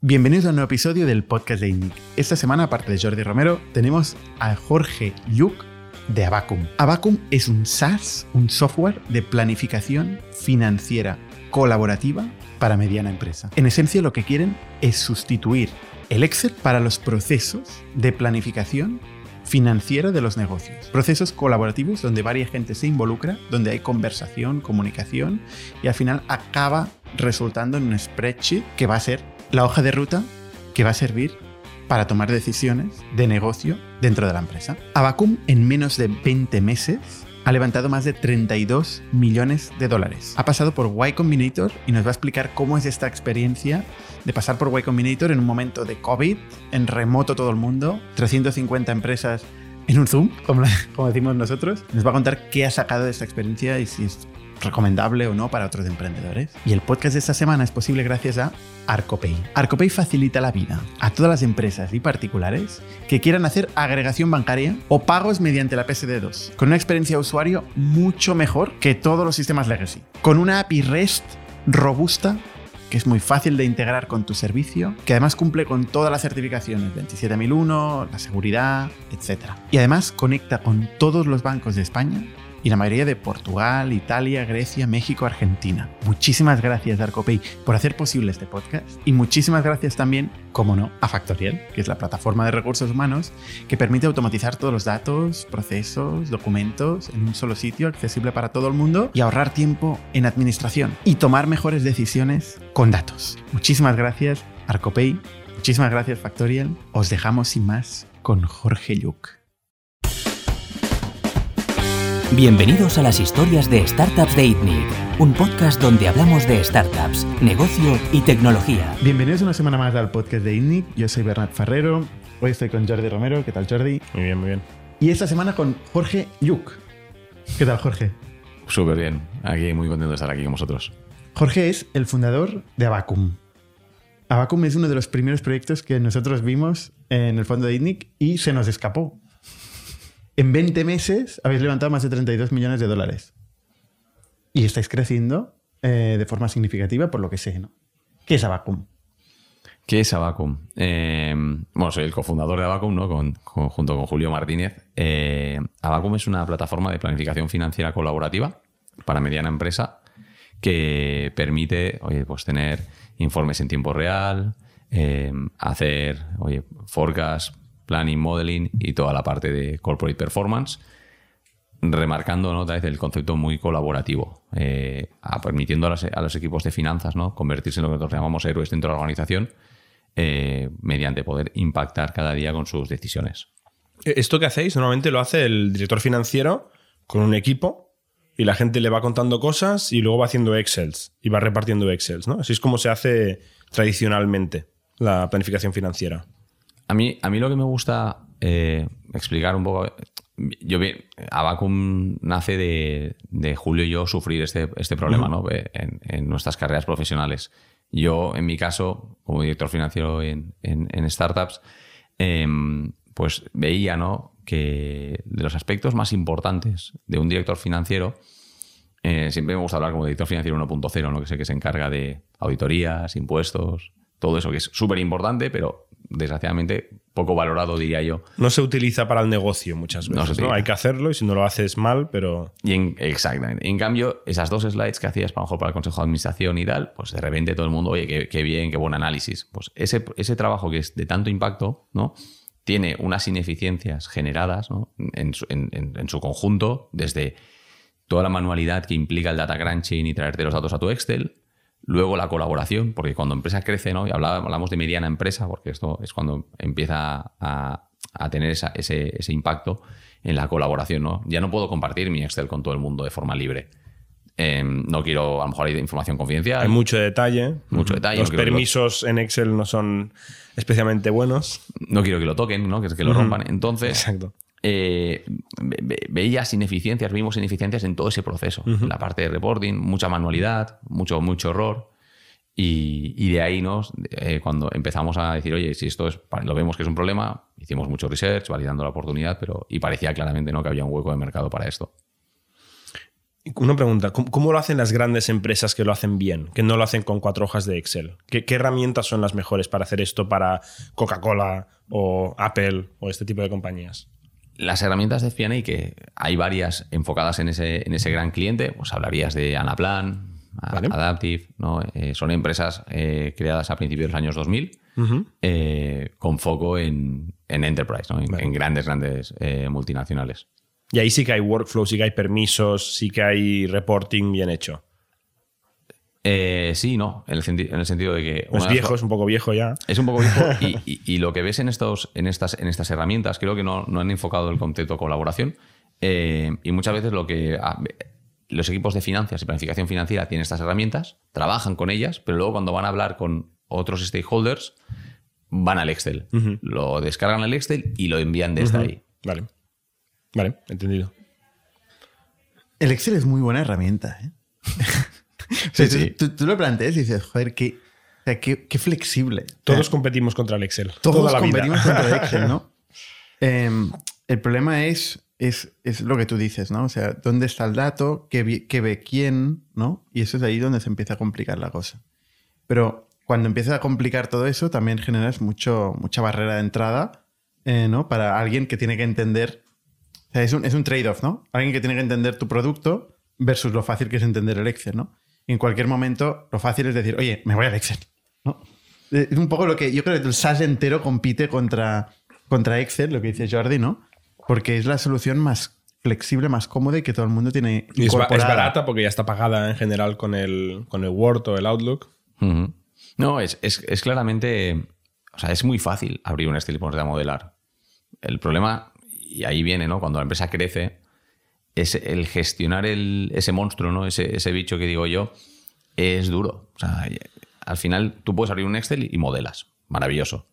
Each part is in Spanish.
Bienvenidos a un nuevo episodio del podcast de INNIC. Esta semana, aparte de Jordi Romero, tenemos a Jorge Yuk de Abacum. Abacum es un SaaS, un software de planificación financiera colaborativa para mediana empresa. En esencia, lo que quieren es sustituir el Excel para los procesos de planificación financiera de los negocios. Procesos colaborativos donde varias gente se involucra, donde hay conversación, comunicación y al final acaba resultando en un spreadsheet que va a ser la hoja de ruta que va a servir para tomar decisiones de negocio dentro de la empresa. Abacum en menos de 20 meses ha levantado más de 32 millones de dólares. Ha pasado por Y Combinator y nos va a explicar cómo es esta experiencia de pasar por Y Combinator en un momento de COVID, en remoto todo el mundo, 350 empresas en un Zoom, como, como decimos nosotros. Nos va a contar qué ha sacado de esta experiencia y si es recomendable o no para otros emprendedores. Y el podcast de esta semana es posible gracias a Arcopay. Arcopay facilita la vida a todas las empresas y particulares que quieran hacer agregación bancaria o pagos mediante la PSD2, con una experiencia de usuario mucho mejor que todos los sistemas legacy, con una API REST robusta que es muy fácil de integrar con tu servicio, que además cumple con todas las certificaciones 27001, la seguridad, etc. Y además conecta con todos los bancos de España y la mayoría de Portugal, Italia, Grecia, México, Argentina. Muchísimas gracias, Arcopay, por hacer posible este podcast y muchísimas gracias también, como no, a Factorial, que es la plataforma de recursos humanos que permite automatizar todos los datos, procesos, documentos en un solo sitio accesible para todo el mundo y ahorrar tiempo en administración y tomar mejores decisiones con datos. Muchísimas gracias, Arcopay. Muchísimas gracias, Factorial. Os dejamos sin más con Jorge Yuk. Bienvenidos a las historias de Startups de ITNIC, un podcast donde hablamos de startups, negocio y tecnología. Bienvenidos una semana más al podcast de ITNIC. Yo soy Bernat Ferrero. Hoy estoy con Jordi Romero. ¿Qué tal, Jordi? Muy bien, muy bien. Y esta semana con Jorge Yuk. ¿Qué tal, Jorge? Súper bien. Aquí muy contento de estar aquí con vosotros. Jorge es el fundador de Abacum. Abacum es uno de los primeros proyectos que nosotros vimos en el fondo de ITNIC y se nos escapó. En 20 meses habéis levantado más de 32 millones de dólares. Y estáis creciendo eh, de forma significativa, por lo que sé, ¿no? ¿Qué es Abacum? ¿Qué es Abacum? Eh, bueno, soy el cofundador de Abacum, ¿no? Junto con Julio Martínez. Eh, es una plataforma de planificación financiera colaborativa para mediana empresa que permite oye, pues tener informes en tiempo real, eh, hacer oye, forecast, planning, modeling y toda la parte de corporate performance remarcando ¿no? otra el concepto muy colaborativo, eh, a- permitiendo a los, equipos de finanzas ¿no? convertirse en lo que nosotros llamamos héroes dentro de la organización eh, mediante poder impactar cada día con sus decisiones. Esto que hacéis normalmente lo hace el director financiero con un equipo y la gente le va contando cosas y luego va haciendo Excels y va repartiendo Excels, ¿no? Así es como se hace tradicionalmente la planificación financiera. A mí, a mí lo que me gusta eh, explicar un poco. Yo vi, Abacum nace de, de Julio y yo sufrir este, este problema ¿no? Eh, en, en nuestras carreras profesionales. Yo, en mi caso, como director financiero en, en- en startups, em, pues veía ¿no? que de los aspectos más importantes de un director financiero, eh, siempre me gusta hablar como director financiero 1.0, ¿no? que sé que se encarga de auditorías, impuestos, todo eso que es súper importante, pero desgraciadamente poco valorado, diría yo. No se utiliza para el negocio muchas No veces, ¿no? utiliza. Hay que hacerlo y si no lo haces mal, pero Y en, exactamente. En cambio, esas dos slides que hacías para, mejor para el Consejo de Administración y tal, pues de repente todo el mundo, oye, qué, qué bien, qué buen análisis. Pues ese, ese trabajo que es de tanto impacto, ¿no? Tiene unas ineficiencias generadas ¿no? en, su, en- en- en su conjunto, desde toda la manualidad que implica el data crunching y traerte los datos a tu Excel, luego la colaboración, porque cuando empresa crece, ¿no? Y hablamos de mediana empresa, porque esto es cuando empieza a, a tener esa- ese, ese impacto en la colaboración, ¿no? Ya no puedo compartir mi Excel con todo el mundo de forma libre. Em, no quiero, a lo mejor hay información confidencial. hay mucho detalle. Mucho detalle, Los no lo- permisos en Excel no son especialmente buenos. no quiero que lo toquen, ¿no? Que, que lo rompan. Entonces, Exacto. Eh, ve- ve- veías ineficiencias, vimos ineficiencias en todo ese proceso. En la parte de reporting, mucha manualidad, mucho, mucho error. Y, y de ahí nos, eh, cuando empezamos a decir, oye, si esto es, lo vemos que es un problema, hicimos mucho research, validando la oportunidad, pero y parecía claramente ¿no? que había un hueco de mercado para esto. Una pregunta, ¿cómo, cómo lo hacen las grandes empresas que lo hacen bien, que no lo hacen con cuatro hojas de Excel? ¿Qué, qué herramientas son las mejores para hacer esto para Coca-Cola o Apple o este tipo de compañías? Las herramientas de FP&A, que hay varias enfocadas en ese, en ese gran cliente, pues hablarías de Anaplan, Vale. Adaptive, ¿no? Eh, son empresas eh, creadas a principios de los años 2000 eh, con foco en, en enterprise, ¿no? en, Vale. en grandes, grandes multinacionales. Y ahí sí que hay workflow, sí que hay permisos, sí que hay reporting bien hecho. Eh, sí, no, en el, senti- en el sentido de que... Es viejo, es un poco viejo ya. Es un poco viejo y, y- y lo que ves en, estos, en, estas, en estas herramientas, creo que no, no han enfocado el concepto de colaboración eh, y muchas veces lo que ah, los equipos de finanzas y planificación financiera tienen estas herramientas, trabajan con ellas, pero luego cuando van a hablar con otros stakeholders van al Excel, lo descargan al Excel y lo envían desde ahí. Vale. Vale, entendido. El Excel es muy buena herramienta, ¿eh? Sí, tú, lo planteas y dices, joder, qué, o sea, qué, qué flexible. Todos O sea, competimos contra el Excel. todos toda la vida. competimos contra el Excel, ¿no? Em, el problema es, es, es lo que tú dices, ¿no? O sea, ¿dónde está el dato? ¿Qué, qué ve quién? ¿No? Y eso es ahí donde se empieza a complicar la cosa. Pero cuando empiezas a complicar todo eso, también generas mucho, mucha barrera de entrada, eh, ¿no? Para alguien que tiene que entender. O sea, es un, es un trade-off, ¿no? Alguien que tiene que entender tu producto versus lo fácil que es entender el Excel, ¿no? Y en cualquier momento, lo fácil es decir, oye, me voy al Excel, ¿no? Eh, Es un poco lo que yo creo que el SaaS entero compite contra, contra Excel, lo que dice Jordi, ¿no? Porque es la solución más flexible, más cómoda y que todo el mundo tiene Y es, ba- es incorporada. barata porque ya está pagada en general con el, con el Word o el Outlook. No, es, es- es claramente. O sea, es muy fácil abrir un Excel y ponerte a modelar. El problema, y ahí viene, ¿no? Cuando la empresa crece, es el gestionar el- ese monstruo, ¿no? Ese, ese bicho que digo yo, es duro. O sea, al final tú puedes abrir un Excel y modelas. Maravilloso.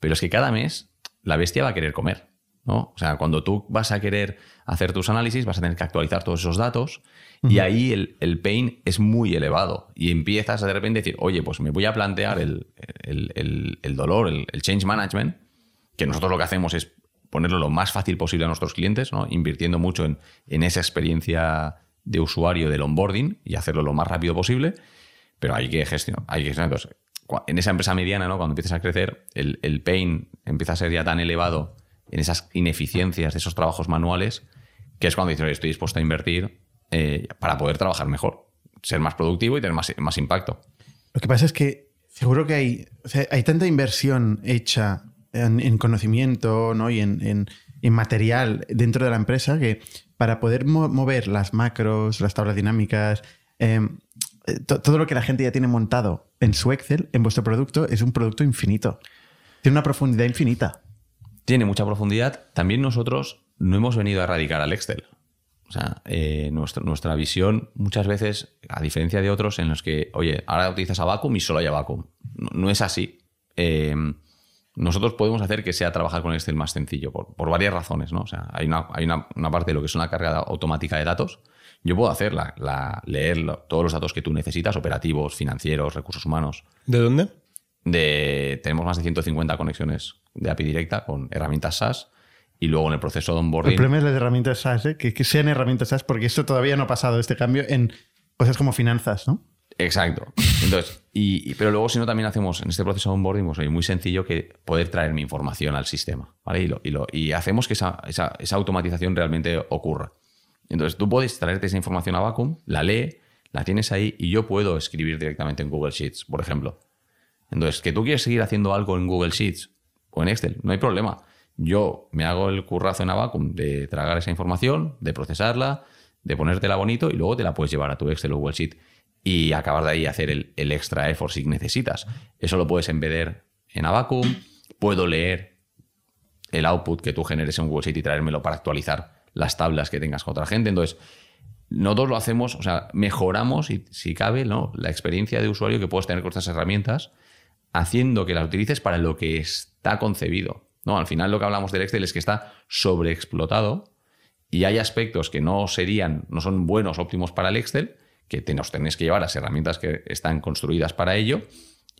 Pero es que cada mes la bestia va a querer comer. ¿no? O sea, cuando tú vas a querer hacer tus análisis, vas a tener que actualizar todos esos datos y ahí el, el pain es muy elevado y empiezas a de repente decir, oye, pues me voy a plantear el, el- el- dolor, el, el change management, que nosotros lo que hacemos es ponerlo lo más fácil posible a nuestros clientes, ¿no? invirtiendo mucho en, en esa experiencia de usuario del onboarding y hacerlo lo más rápido posible, pero hay que gestionar. Hay que gestionar. Entonces, en esa empresa mediana, ¿no? cuando empiezas a crecer, el, el pain empieza a ser ya tan elevado en esas ineficiencias de esos trabajos manuales, que es cuando dices, "Oye, estoy dispuesto a invertir eh, para poder trabajar mejor, ser más productivo y tener más, más impacto. Lo que pasa es que seguro que hay, hay tanta inversión hecha en, en conocimiento ¿no? y en, material dentro de la empresa que para poder mo- mover las macros, las tablas dinámicas, to- todo lo que la gente ya tiene montado en su Excel, en vuestro producto, es un producto infinito. Tiene una profundidad infinita. tiene mucha profundidad. También nosotros no hemos venido a erradicar al Excel. O sea, eh, nuestra, nuestra visión muchas veces, a diferencia de otros en los que, oye, ahora utilizas Abacum y solo hay Abacum. No, no es así. Eh, nosotros podemos hacer que sea trabajar con Excel más sencillo por, por varias razones. ¿no? O sea, hay, una, hay una, una parte de lo que es una carga automática de datos. Yo puedo hacer la, leer lo- todos los datos que tú necesitas, operativos, financieros, recursos humanos, ¿De dónde? de, tenemos más de 150 conexiones de API directa con herramientas SaaS y luego en el proceso de El onboarding. problema es las herramientas SaaS, ¿eh? que, que sean herramientas SaaS, porque esto todavía no ha pasado, este cambio, en cosas como finanzas, ¿no? Exacto. Entonces, y, pero luego si no también hacemos en este proceso de onboarding, pues muy sencillo que poder traer mi información al sistema, ¿vale? Y, lo- y, lo- y hacemos que esa, esa- esa automatización realmente ocurra. Entonces tú puedes traerte esa información a Vacuum, la lee, la tienes ahí y yo puedo escribir directamente en Google Sheets, por ejemplo. Entonces, que tú quieres seguir haciendo algo en Google Sheets o en Excel, no hay problema. Yo me hago el currazo en Abacum de tragar esa información, de procesarla, de ponértela bonito y luego te la puedes llevar a tu Excel o Google Sheet y acabar de ahí hacer el, el extra effort si necesitas. Eso lo puedes embeder en Abacum. Puedo leer el output que tú generes en Google Sheet y traérmelo para actualizar las tablas que tengas con otra gente. Entonces, nosotros lo hacemos, o sea, mejoramos, y, si cabe, ¿no? la experiencia de usuario que puedes tener con estas herramientas, haciendo que las utilices para lo que está concebido. ¿no? Al final lo que hablamos del Excel es que está sobreexplotado y hay aspectos que no serían, no son buenos, óptimos para el Excel, que te nos tenéis que llevar las herramientas que están construidas para ello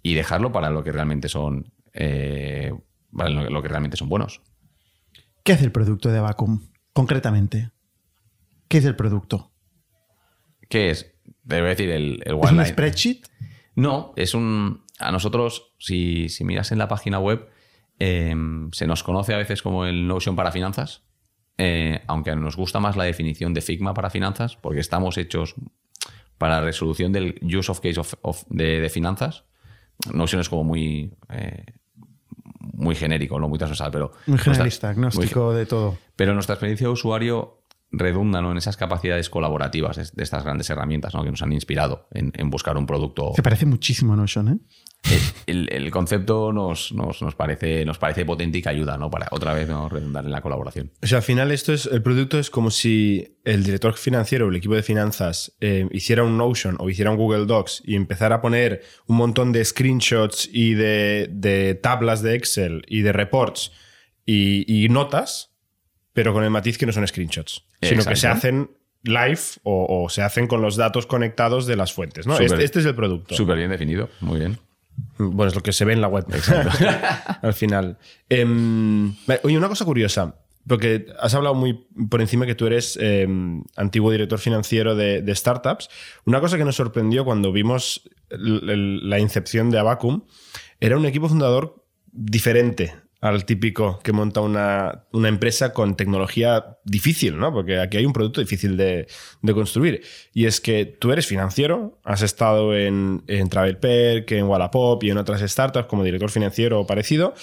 y dejarlo para lo que realmente son, eh, para lo lo que realmente son buenos. ¿Qué hace el producto de Abacum, concretamente? ¿Qué es el producto? ¿Qué es? Debe decir el, el ¿Es un spreadsheet? No, es un. A nosotros, si, si miras en la página web, eh, se nos conoce a veces como el Notion para finanzas. eh, aunque nos gusta más la definición de Figma para finanzas, porque estamos hechos para la resolución del use of case of- of- de, de finanzas. Notion es como muy. eh, muy genérico, no muy transversal, pero. Muy nuestra- generalista, muy- agnóstico de todo. pero nuestra experiencia de usuario redunda ¿no? en esas capacidades colaborativas de, de estas grandes herramientas ¿no? que nos han inspirado en, en buscar un producto. Se parece muchísimo a Notion, ¿eh? El, el concepto nos, nos, nos parece, nos parece potente y que ayuda ¿no? para otra vez ¿no? redundar en la colaboración. O sea, al final esto es, el producto es como si el director financiero o el equipo de finanzas eh, hiciera un Notion o hiciera un Google Docs y empezara a poner un montón de screenshots y de, de tablas de Excel y de reports y, y notas, pero con el matiz que no son screenshots, sino que se hacen live o, o se hacen con los datos conectados de las fuentes. ¿no? Este, este es el producto. Súper bien definido, muy bien. Bueno, es lo que se ve en la web. Al final. Em, oye, una cosa curiosa. Porque has hablado muy por encima que tú eres em, antiguo director financiero de, de startups. Una cosa que nos sorprendió cuando vimos el- el- la incepción de Abacum era un equipo fundador diferente al típico que monta una, una empresa con tecnología difícil, ¿no? Porque aquí hay un producto difícil de, de construir. Y es que tú eres financiero, has estado en, en TravelPerk, en Wallapop y en otras startups como director financiero o parecido,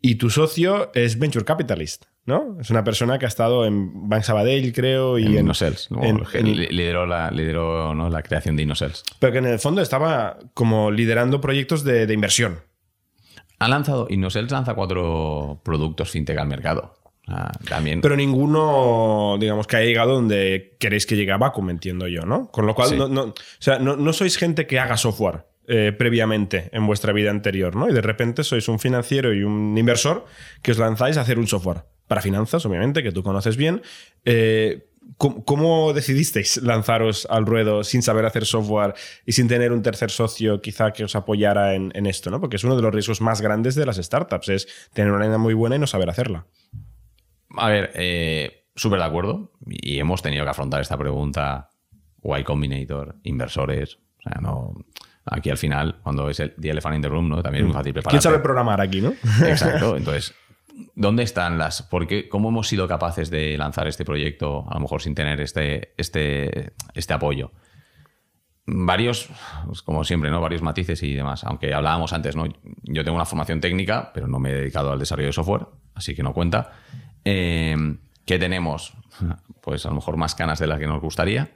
y tu socio es Venture Capitalist, ¿no? Es una persona que ha estado en Bank Sabadell, creo, y en en. ¿no? lideró la, lideró, ¿no? la creación de InnoSells. pero que en el fondo estaba como liderando proyectos de, de inversión. Ha lanzado, InnoSells lanza cuatro productos fintech al mercado. También. Pero ninguno, digamos, que haya llegado donde queréis que llegue a Vacuum, entiendo yo, ¿no? Con lo cual, Sí. no, no- o sea, no, no sois gente que haga software eh, previamente en vuestra vida anterior, ¿no? Y de repente sois un financiero y un inversor que os lanzáis a hacer un software. Para finanzas, obviamente, que tú conoces bien. Eh, ¿Cómo, cómo decidisteis lanzaros al ruedo sin saber hacer software y sin tener un tercer socio quizá que os apoyara en, en esto? ¿no? Porque es uno de los riesgos más grandes de las startups, es tener una idea muy buena y no saber hacerla. A ver, eh, súper de acuerdo. Y hemos tenido que afrontar esta pregunta. Y Combinator, inversores. O sea, no. Aquí al final, cuando es el The Elephant in the Room, ¿no? También es muy fácil preparar. ¿Quién sabe programar aquí, no? Exacto. Entonces, ¿dónde están las. Por qué, ¿Cómo hemos sido capaces de lanzar este proyecto, a lo mejor sin tener este, este, este apoyo? Varios, pues, como siempre, ¿no? Varios matices y demás. Aunque hablábamos antes, ¿no? Yo tengo una formación técnica, pero no me he dedicado al desarrollo de software, así que no cuenta. Eh, ¿Qué tenemos? Pues a lo mejor más canas de las que nos gustaría.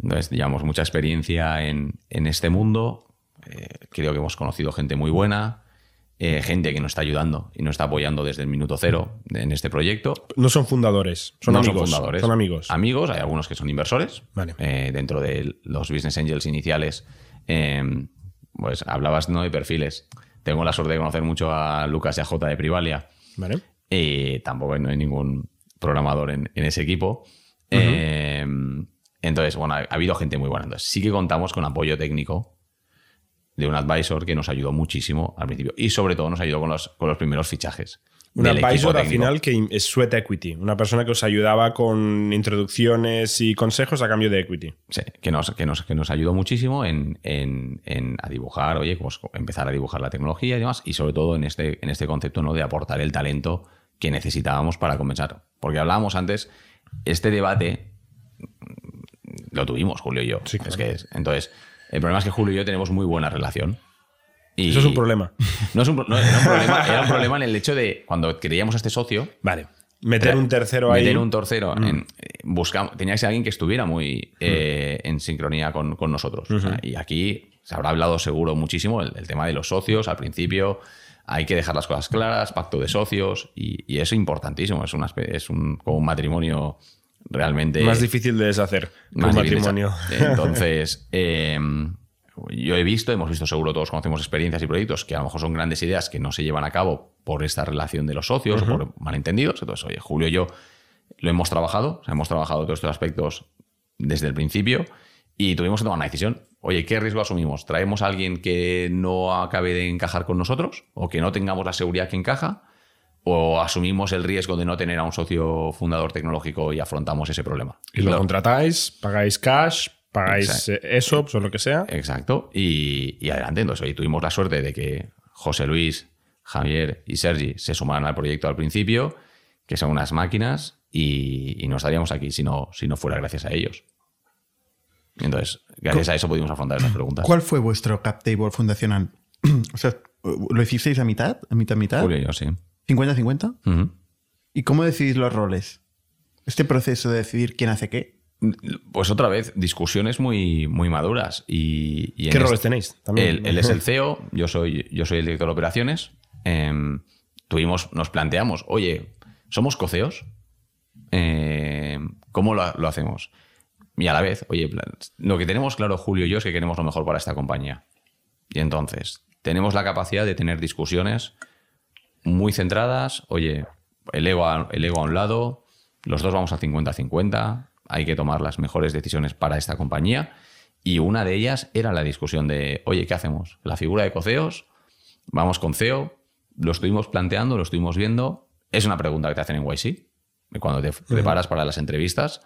Entonces, llevamos mucha experiencia en, en este mundo. Eh, creo que hemos conocido gente muy buena, eh, gente que nos está ayudando y nos está apoyando desde el minuto cero en este proyecto. No son fundadores, son No amigos. son fundadores. Son amigos. Amigos, hay algunos que son inversores. Vale. Eh, dentro de los business angels iniciales, eh, pues hablabas ¿no? de perfiles. Tengo la suerte de conocer mucho a Lucas y a J de Privalia. Vale. Y tampoco no hay ningún programador en, en ese equipo. Eh, entonces, bueno, ha, ha habido gente muy buena. Entonces, sí que contamos con apoyo técnico de un advisor que nos ayudó muchísimo al principio. Y sobre todo nos ayudó con los, con los primeros fichajes. Un advisor al final que es sweat equity, una persona que os ayudaba con introducciones y consejos a cambio de equity. Sí, que nos, que nos, que nos ayudó muchísimo en, en- en a dibujar, oye, pues empezar a dibujar la tecnología y demás, y sobre todo en este, en este concepto ¿no? de aportar el talento que necesitábamos para comenzar. Porque hablábamos antes, este debate lo tuvimos, Julio y yo. Sí, Es que es- entonces, el problema es que Julio y yo tenemos muy buena relación. Y Eso es un problema. No es un, no, era un problema, era un problema en el hecho de cuando queríamos a este socio, Vale. Meter un tercero ahí. Meter un tercero. En, eh, buscamos, tenía que ser alguien que estuviera muy eh, en sincronía con, con nosotros. O sea, y aquí se habrá hablado seguro muchísimo el, el tema de los socios. Al principio hay que dejar las cosas claras, pacto de socios, y, y es importantísimo. Es, una, es un, como un matrimonio realmente Más difícil de deshacer más un matrimonio. Entonces, eh, yo he visto, hemos visto seguro todos conocemos experiencias y proyectos que a lo mejor son grandes ideas que no se llevan a cabo por esta relación de los socios o por malentendidos. Entonces, oye, Julio y yo lo hemos trabajado, o sea, hemos trabajado todos estos aspectos desde el principio y tuvimos que tomar una decisión. Oye, ¿qué riesgo asumimos? ¿Traemos a alguien que no acabe de encajar con nosotros o que no tengamos la seguridad que encaja? ¿O asumimos el riesgo de no tener a un socio fundador tecnológico y afrontamos ese problema? Y lo Claro. contratáis, pagáis cash, Pagáis eh, ESOPs o lo que sea. Exacto. Y, y adelante. Entonces, hoy tuvimos la suerte de que José Luis, Javier y Sergi se sumaran al proyecto al principio, que son unas máquinas, y, y no estaríamos aquí si no, si no fuera gracias a ellos. Entonces, gracias a eso pudimos afrontar esas preguntas. ¿Cuál fue vuestro cap table fundacional? o sea, ¿lo hicisteis a mitad? ¿A mitad, mitad? Julio y yo, sí. ¿50-50? Ujú. ¿Y cómo decidís los roles? Este proceso de decidir quién hace qué. Pues otra vez, discusiones muy, muy maduras. Y, ¿Qué este- roles tenéis? También. Él, él es el CEO, yo soy, yo soy el director de operaciones. Em, tuvimos, nos planteamos, oye, ¿somos coceos? Em, ¿Cómo lo, lo hacemos? Y a la vez, oye, lo que tenemos claro Julio y yo es que queremos lo mejor para esta compañía. Y entonces, tenemos la capacidad de tener discusiones muy centradas, oye, el ego a, el ego a un lado, los dos vamos al 50-50, hay que tomar las mejores decisiones para esta compañía. Y una de ellas era la discusión de, oye, ¿qué hacemos? La figura de coceos, vamos con CEO, lo estuvimos planteando, lo estuvimos viendo. Es una pregunta que te hacen en YC, cuando te preparas para las entrevistas.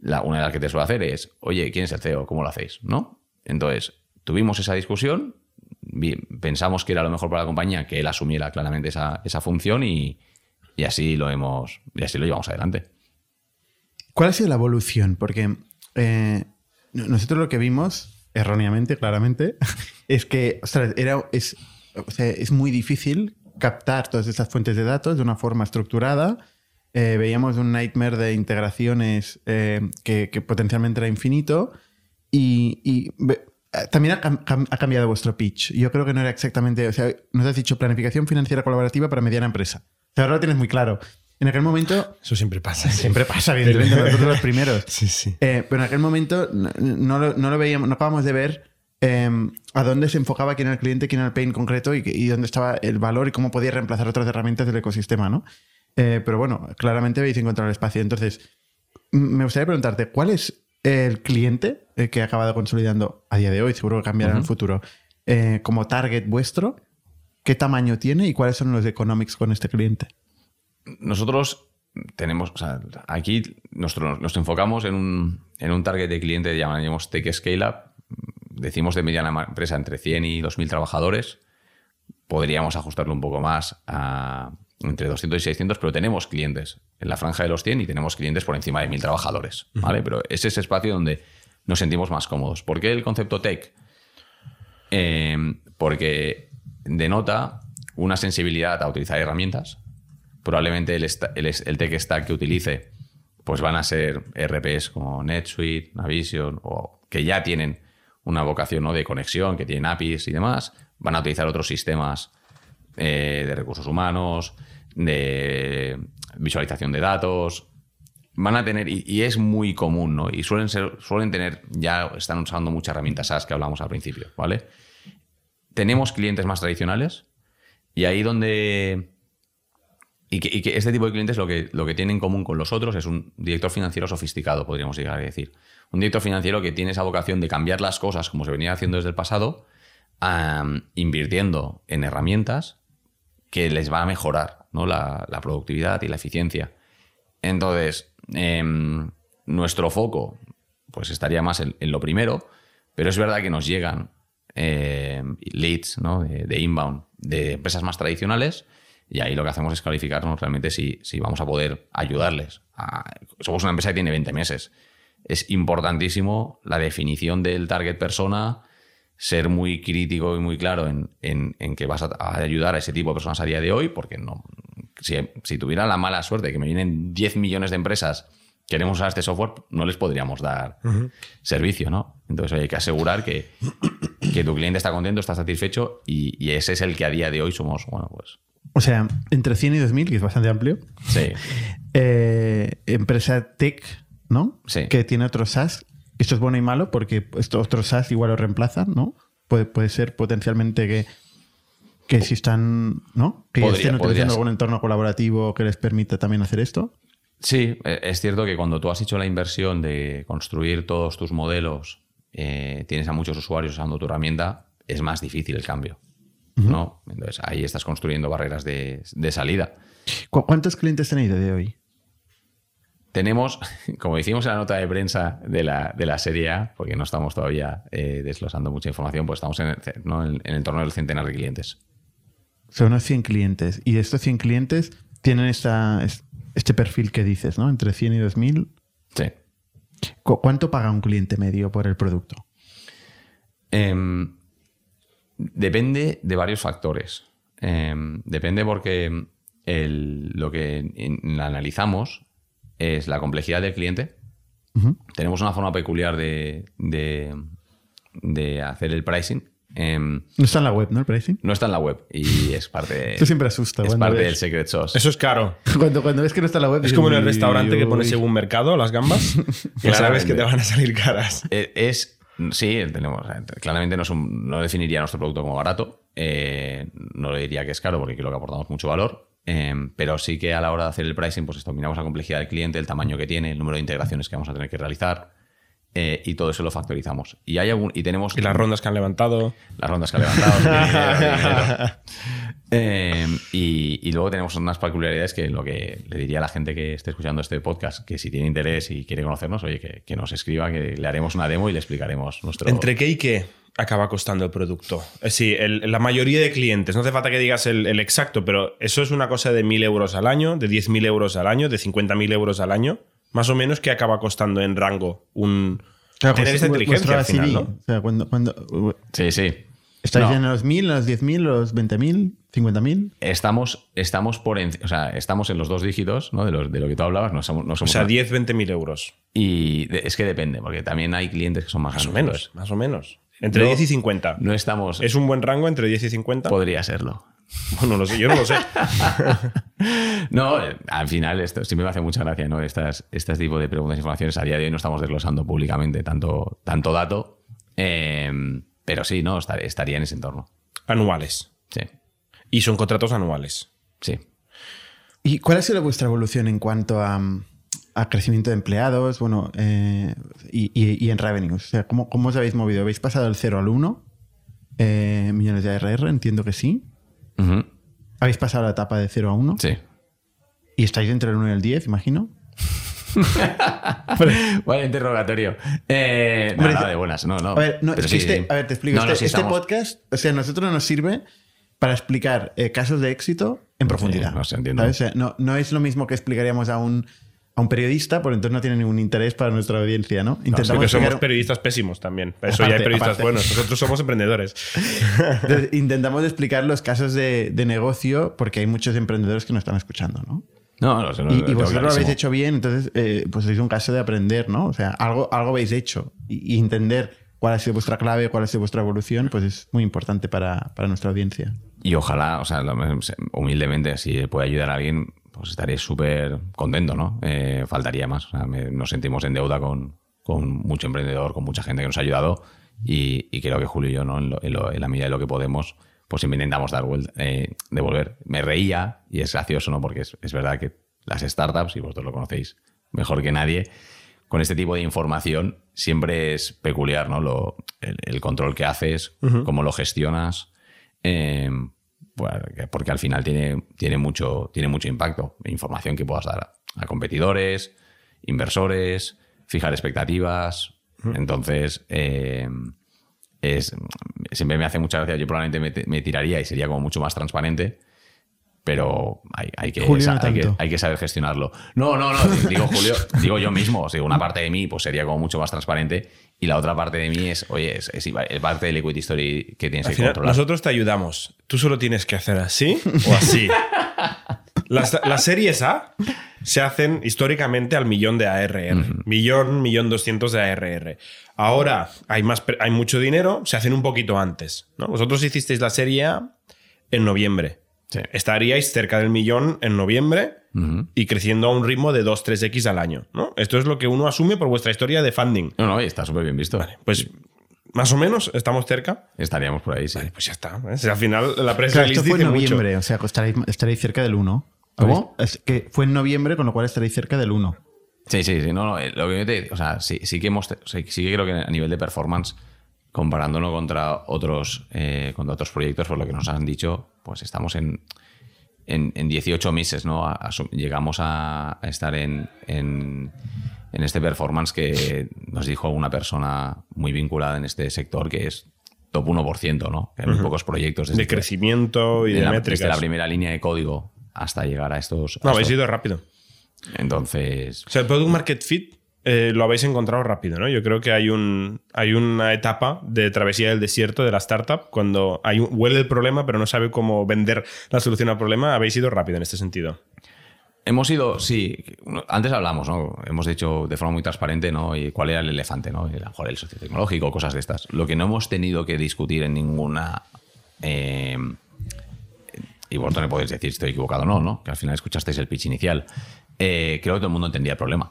La, una de las que te suele hacer es, oye, ¿quién es el CEO? ¿Cómo lo hacéis? ¿No? Entonces, tuvimos esa discusión, pensamos que era lo mejor para la compañía que él asumiera claramente esa, esa función y, y así lo hemos, y así lo llevamos adelante. ¿Cuál ha sido la evolución? Porque eh, nosotros lo que vimos, erróneamente, claramente, es que era, es, es muy difícil captar todas estas fuentes de datos de una forma estructurada. Eh, veíamos un nightmare de integraciones eh, que, potencialmente era infinito. Y, también ha, cam- cam- ha cambiado vuestro pitch. Yo creo que no era exactamente. O sea, nos has dicho planificación financiera colaborativa para mediana empresa. O sea, ahora lo tienes muy claro. En aquel momento Eso siempre pasa. Siempre pasa, evidentemente, nosotros los primeros. Sí, sí. Eh, pero en aquel momento no, no lo, no lo veíamos, no acabamos de ver eh, a dónde se enfocaba quién era el cliente, quién era el pain concreto y, y dónde estaba el valor y cómo podía reemplazar otras herramientas del ecosistema, ¿no? Eh, pero bueno, claramente habéis encontrado el espacio. Entonces, me gustaría preguntarte, ¿cuál es el cliente eh, que ha acabado consolidando a día de hoy? Seguro que cambiará en el futuro. eh, como target vuestro, ¿qué tamaño tiene y cuáles son los economics con este cliente? Nosotros tenemos, o sea, aquí nosotros nos enfocamos en un, en un target de cliente que llamaremos Tech Scale Up. Decimos de mediana empresa entre 100 y 2.000 trabajadores. Podríamos ajustarlo un poco más a entre 200 y 600, pero tenemos clientes en la franja de los 100 y tenemos clientes por encima de 1.000 trabajadores. ¿vale? Pero es ese espacio donde nos sentimos más cómodos. ¿Por qué el concepto tech? Eh, porque denota una sensibilidad a utilizar herramientas. Probablemente el, el, el tech stack que utilice pues van a ser RPs como NetSuite, Navision, o que ya tienen una vocación ¿no? de conexión, que tienen APIs y demás. Van a utilizar otros sistemas eh, de recursos humanos, de visualización de datos. Van a tener, y, es muy común, ¿no? Y suelen, ser, suelen tener, ya están usando muchas herramientas SaaS que hablamos al principio, ¿vale? Tenemos clientes más tradicionales y ahí donde... Y que, este tipo de clientes lo que, lo que tiene en común con los otros es un director financiero sofisticado, podríamos llegar a decir. Un director financiero que tiene esa vocación de cambiar las cosas como se venía haciendo desde el pasado, invirtiendo en herramientas que les va a mejorar ¿no? la, productividad y la eficiencia. Entonces, em, nuestro foco pues estaría más en, lo primero, pero es verdad que nos llegan em, leads de, inbound de empresas más tradicionales y ahí lo que hacemos es calificarnos realmente si, si vamos a poder ayudarles. somos una empresa que tiene 20 meses. Es importantísimo la definición del target persona, ser muy crítico y muy claro en, en- en que vas a, a ayudar a ese tipo de personas a día de hoy, porque no, si, si tuviera la mala suerte que me vienen 10 millones de empresas queremos usar este software, no les podríamos dar servicio, ¿no? Entonces hay que asegurar que, que tu cliente está contento, está satisfecho y, y ese es el que a día de hoy somos, bueno, pues O sea, entre 100 y 2000, que es bastante amplio. sí, Eh, empresa tech, ¿no? Sí. Que tiene otros SaaS. Esto es bueno y malo porque estos otros SaaS igual lo reemplazan, ¿no? Puede, puede ser potencialmente que, que si están, ¿no? Que Podría- estén utilizando algún entorno colaborativo que les permita también hacer esto. Sí, eh, es cierto que cuando tú has hecho la inversión de construir todos tus modelos, eh, tienes a muchos usuarios usando tu herramienta, es más difícil el cambio. ¿no? Entonces ahí estás construyendo barreras de, de salida. ¿Cu- ¿Cuántos clientes tenéis de hoy? Tenemos, como hicimos en la nota de prensa de la, de la serie A, porque no estamos todavía eh, desglosando mucha información, pues estamos en, el- ¿no? en, en el torno del centenar de clientes. Son unos 100 clientes. Y estos 100 clientes tienen esta, es- este perfil que dices, ¿no? Entre 100 y 2000. Sí. ¿Cu- ¿Cuánto paga un cliente medio por el producto? Em, depende de varios factores. Em, depende porque el- lo que en- analizamos es la complejidad del cliente. Tenemos una forma peculiar de, de- de hacer el pricing. Em, No está en la web, ¿no? El pricing. no está en la web y es parte, Esto siempre asusta. es parte ves- del secret sauce. Eso es caro. Cuando, cuando ves que no está en la web. Es como en el "Uy, restaurante que pone uy". según mercado las gambas. y sabes que te van a salir caras. Eh, Es, sí, tenemos, claramente no, es un- no definiría nuestro producto como barato. eh, no le diría que es caro porque creo que aportamos mucho valor. Eh, pero sí que a la hora de hacer el pricing, pues esto, miramos la complejidad del cliente, el tamaño que tiene, el número de integraciones que vamos a tener que realizar. eh, y todo eso lo factorizamos. Y hay algún, y tenemos Y las rondas que han levantado. las rondas que ha levantado. dinero, dinero. Eh, y, y luego tenemos unas peculiaridades que lo que le diría a la gente que esté escuchando este podcast, que si tiene interés y quiere conocernos, oye, que, que nos escriba, que le haremos una demo y le explicaremos nuestro... ¿Entre qué y qué acaba costando el producto? Eh, Sí, el- la mayoría de clientes, no hace falta que digas el, el exacto, pero eso es una cosa de 1.000 euros al año, de 10.000 euros al año, de 50.000 euros al año. Más o menos, ¿qué acaba costando en rango un... Claro, tener pues, esta vu- inteligencia al final, ¿no? O sea, cuando, cuando, Sí, sí. ¿Estáis No. en los 1000, en los 10.000, los 20.000, 50.000? Estamos, estamos, por en- o sea, estamos en los dos dígitos ¿no? de, los- de lo que tú hablabas. No somos, no O somos sea, una- 10, 20.000 euros. y de- es que depende, porque también hay clientes que son más Más o menos, más o menos. Entre No. 10 y 50. No estamos... ¿Es un buen rango entre 10 y 50? Podría serlo. Bueno, lo sé, yo no lo sé. No, al final esto siempre me hace mucha gracia, ¿no? Estas, este tipo de preguntas e informaciones a día de hoy no estamos desglosando públicamente tanto, tanto dato, eh, pero sí, ¿no? Estar- estaría en ese entorno. Anuales. Sí, Y son contratos anuales. sí. ¿Y cuál ha sido vuestra evolución en cuanto a, a crecimiento de empleados bueno, eh, y, y- y en revenues? O sea, ¿cómo, ¿cómo os habéis movido? ¿Habéis pasado del 0 al 1? Eh, millones de ARR, entiendo que sí. ¿Habéis pasado la etapa de 0 a 1? Sí. ¿Y estáis entre el 1 y el 10, imagino? Vaya interrogatorio. Eh, Hombre, nada, de buenas, no, no. A ver, no, es que este- sí. a ver, te explico. No, no, este este estamos- podcast, o sea, a nosotros nos sirve para explicar eh, casos de éxito en profundidad. no sé, entiendo. ¿sabes? O sea, no, no es lo mismo que explicaríamos a un, a un periodista, por entonces no tiene ningún interés para nuestra audiencia, ¿no? No, Intentamos porque somos explicar- periodistas pésimos también. Para eso ya hay periodistas aparte. buenos. Nosotros somos emprendedores. Entonces, intentamos explicar los casos de, de negocio porque hay muchos emprendedores que nos están escuchando, ¿no? No, no, no, Y, y vosotros lo habéis hecho bien, entonces eh, pues es un caso de aprender, ¿no? O sea, algo, algo habéis hecho y, y entender cuál ha sido vuestra clave, cuál ha sido vuestra evolución, pues es muy importante para, para nuestra audiencia. Y ojalá, o sea, humildemente, si puede ayudar a alguien, pues estaré súper contento, ¿no? Eh, faltaría más. O sea, me- nos sentimos en deuda con, con mucho emprendedor, con mucha gente que nos ha ayudado y, y creo que Julio y yo, ¿no? En, lo- en lo- en la medida de lo que podemos, pues siempre intentamos dar vuelta, eh, devolver. Me reía y es gracioso, ¿no? Porque es, es verdad que las startups, y vosotros lo conocéis mejor que nadie, con este tipo de información siempre es peculiar, ¿no? Lo, el, el control que haces, cómo lo gestionas. eh, bueno, que- porque al final tiene, tiene, mucho, tiene mucho impacto. Información que puedas dar a, a competidores, inversores, fijar expectativas. Entonces, eh, es, siempre me hace mucha gracia. Yo probablemente me, tiraría y sería como mucho más transparente. Pero hay, hay que, Julio, sa- no hay, que, tanto. hay que saber gestionarlo. No, no, no, digo Julio, digo yo mismo. O sea, una parte de mí pues sería como mucho más transparente y la otra parte de mí es, oye, es, es es parte del equity story que tienes Al que final, controlar. nosotros te ayudamos. Tú solo tienes que hacer así o así. Las, las series A se hacen históricamente al millón de ARR. Millón, millón doscientos de ARR. Ahora hay, más, hay mucho dinero, se hacen un poquito antes. ¿no? Vosotros hicisteis la serie A en noviembre. Sí. Estaríais cerca del millón en noviembre y creciendo a un ritmo de 2-3x al año. ¿no? Esto es lo que uno asume por vuestra historia de funding. No, no, y está súper bien visto. Pues más o menos estamos cerca. Estaríamos por ahí, sí. Vale, pues ya está. ¿eh? Si al final la press Claro, esto fue en mucho. noviembre, o sea, estaréis, estaréis cerca del 1. ¿Cómo? Es que fue en noviembre, con lo cual estaréis cerca del 1. Sí, sí, sí. No, no, eh, lo que yo te- o sea, sí, sí que hemos, o sea, sí que creo que a nivel de performance, comparándolo contra otros, eh, contra otros proyectos, por lo que nos han dicho, pues estamos en, en, en 18 meses, ¿no? A- a su- llegamos a, a estar en, en, en este performance que nos dijo una persona muy vinculada en este sector que es top 1%, ¿no? Que hay muy pocos proyectos De crecimiento y de, la, métricas. desde la primera línea de código hasta llegar a estos. a no, habéis estos- ido rápido. Entonces, O sea, el Product Market Fit eh, lo habéis encontrado rápido, ¿no? Yo creo que hay, un, hay una etapa de travesía del desierto de la startup cuando hay un- huele el problema pero no sabe cómo vender la solución al problema. Habéis ido rápido en este sentido. Hemos ido, sí, antes hablamos, ¿no? Hemos dicho de forma muy transparente, ¿no? Y cuál era el elefante, ¿no? Lo mejor el sociotecnológico, cosas de estas. Lo que no hemos tenido que discutir en ninguna. eh, y vosotros me podéis decir si estoy equivocado o no, ¿no? Que al final escuchasteis el pitch inicial. Eh, creo que todo el mundo entendía el problema.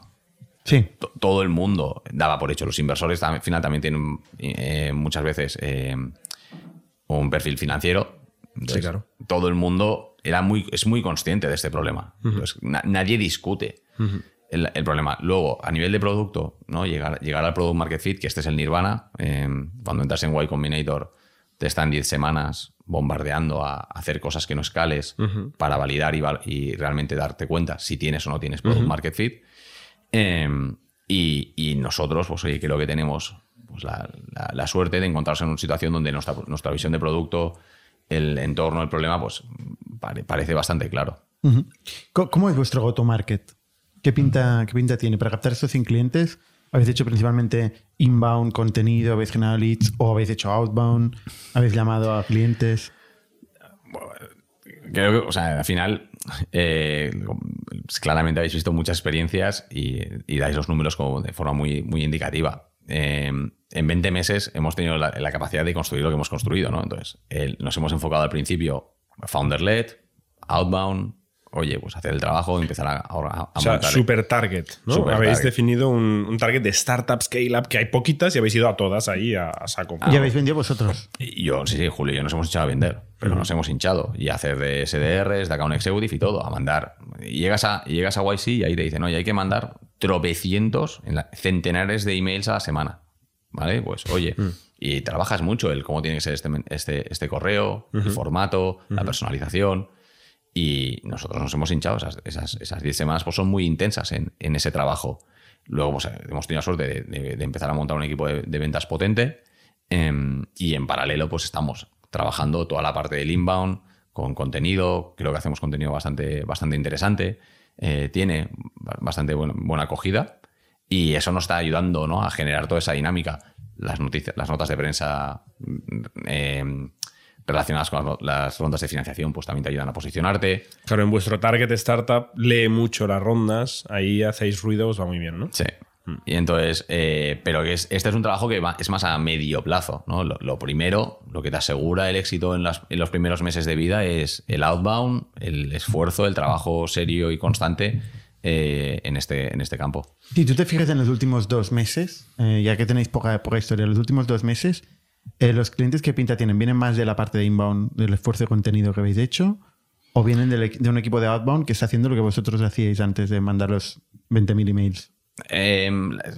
Sí. To- Todo el mundo daba por hecho. Los inversores al final también tienen eh, muchas veces eh, un perfil financiero. Entonces, claro. Todo el mundo era muy, es muy consciente de este problema. Entonces, na- nadie discute el, el problema. Luego, a nivel de producto, ¿no? llegar, llegar al Product Market Fit, que este es el Nirvana. cuando entras en Y Combinator, te están 10 semanas bombardeando a hacer cosas que no escales para validar y, val- y realmente darte cuenta si tienes o no tienes Product Market Fit. Eh, y, y nosotros, pues oye, creo que tenemos pues, la, la- la suerte de encontrarnos en una situación donde nuestra, nuestra visión de producto, el entorno, el problema, pues pare- parece bastante claro. ¿Cómo es vuestro go-to-market? ¿Qué pinta, ¿Qué pinta tiene? Para captar estos 100 clientes, ¿habéis hecho principalmente inbound contenido, habéis generado leads o habéis hecho outbound? ¿Habéis llamado a clientes? Creo que, o sea, al final, eh, claramente habéis visto muchas experiencias y, y dais los números como de forma muy, muy indicativa. Eh, en 20 meses hemos tenido la, capacidad de construir lo que hemos construido, ¿no? Entonces, nos hemos enfocado al principio founder-led, outbound, oye, pues hacer el trabajo, empezar a, a, a O sea, montar- super target. ¿no? Super habéis target. definido un, un target de startup scale-up que hay poquitas y habéis ido a todas ahí a, a saco. Ah, ¿Y habéis vendido vosotros? Y yo, sí, sí, Julio y yo nos hemos echado a vender, pero nos hemos hinchado y a hacer de SDRs, de account executive y todo, a mandar. Y llegas a, y llegas a YC y ahí te dicen, oye, hay que mandar tropecientos, en la- centenares de emails a la semana. ¿Vale? Pues, oye, y trabajas mucho el cómo tiene que ser este, este, este correo, el formato, la personalización. Y nosotros nos hemos hinchado. Esas, esas, esas 10 semanas pues, son muy intensas en, en ese trabajo. Luego pues, hemos tenido la suerte de, empezar a montar un equipo de, ventas potente. em, y en paralelo, pues estamos trabajando toda la parte del inbound con contenido. Creo que hacemos contenido bastante, bastante interesante. eh, tiene ba- bastante buena, acogida. Y eso nos está ayudando ¿no? a generar toda esa dinámica. Las noticias, las notas de prensa em, relacionadas con las rondas de financiación, pues también te ayudan a posicionarte. Claro, en vuestro target startup lee mucho las rondas, ahí hacéis ruido, os va muy bien, ¿no? Sí. Y entonces, eh, pero que es, este es un trabajo que va- es más a medio plazo. ¿no? Lo, lo primero, lo que te asegura el éxito en, las- en los primeros meses de vida es el outbound, el esfuerzo, el trabajo serio y constante eh, en, este, en este campo. Si tú te fijas en los últimos dos meses, eh, ya que tenéis poca, poca historia, los últimos dos meses, eh, los clientes que pinta tienen, ¿vienen más de la parte de inbound, del esfuerzo de contenido que habéis hecho? ¿O vienen de un equipo de outbound que está haciendo lo que vosotros hacíais antes de mandar los 20.000 emails? Eh,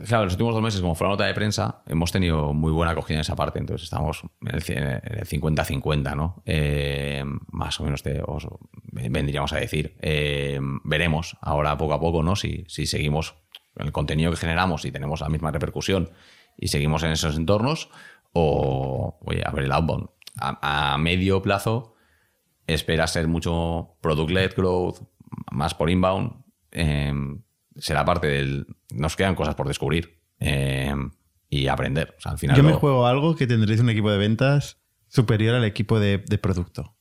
claro, los últimos dos meses, como fue la nota de prensa, hemos tenido muy buena acogida en esa parte. Entonces estamos en el cien- en el 50-50, ¿no? Eh, más o menos te, os vendríamos a decir. Eh, veremos ahora poco a poco, ¿no? Si, si seguimos el contenido que generamos y tenemos la misma repercusión y seguimos en esos entornos, o oye, a ver el outbound. A, a medio plazo, espera ser mucho product-led growth, más por inbound. eh, será parte del. Nos quedan cosas por descubrir eh, y aprender. O sea, al final. Yo me juego algo que tendréis un equipo de ventas superior al equipo de, de producto.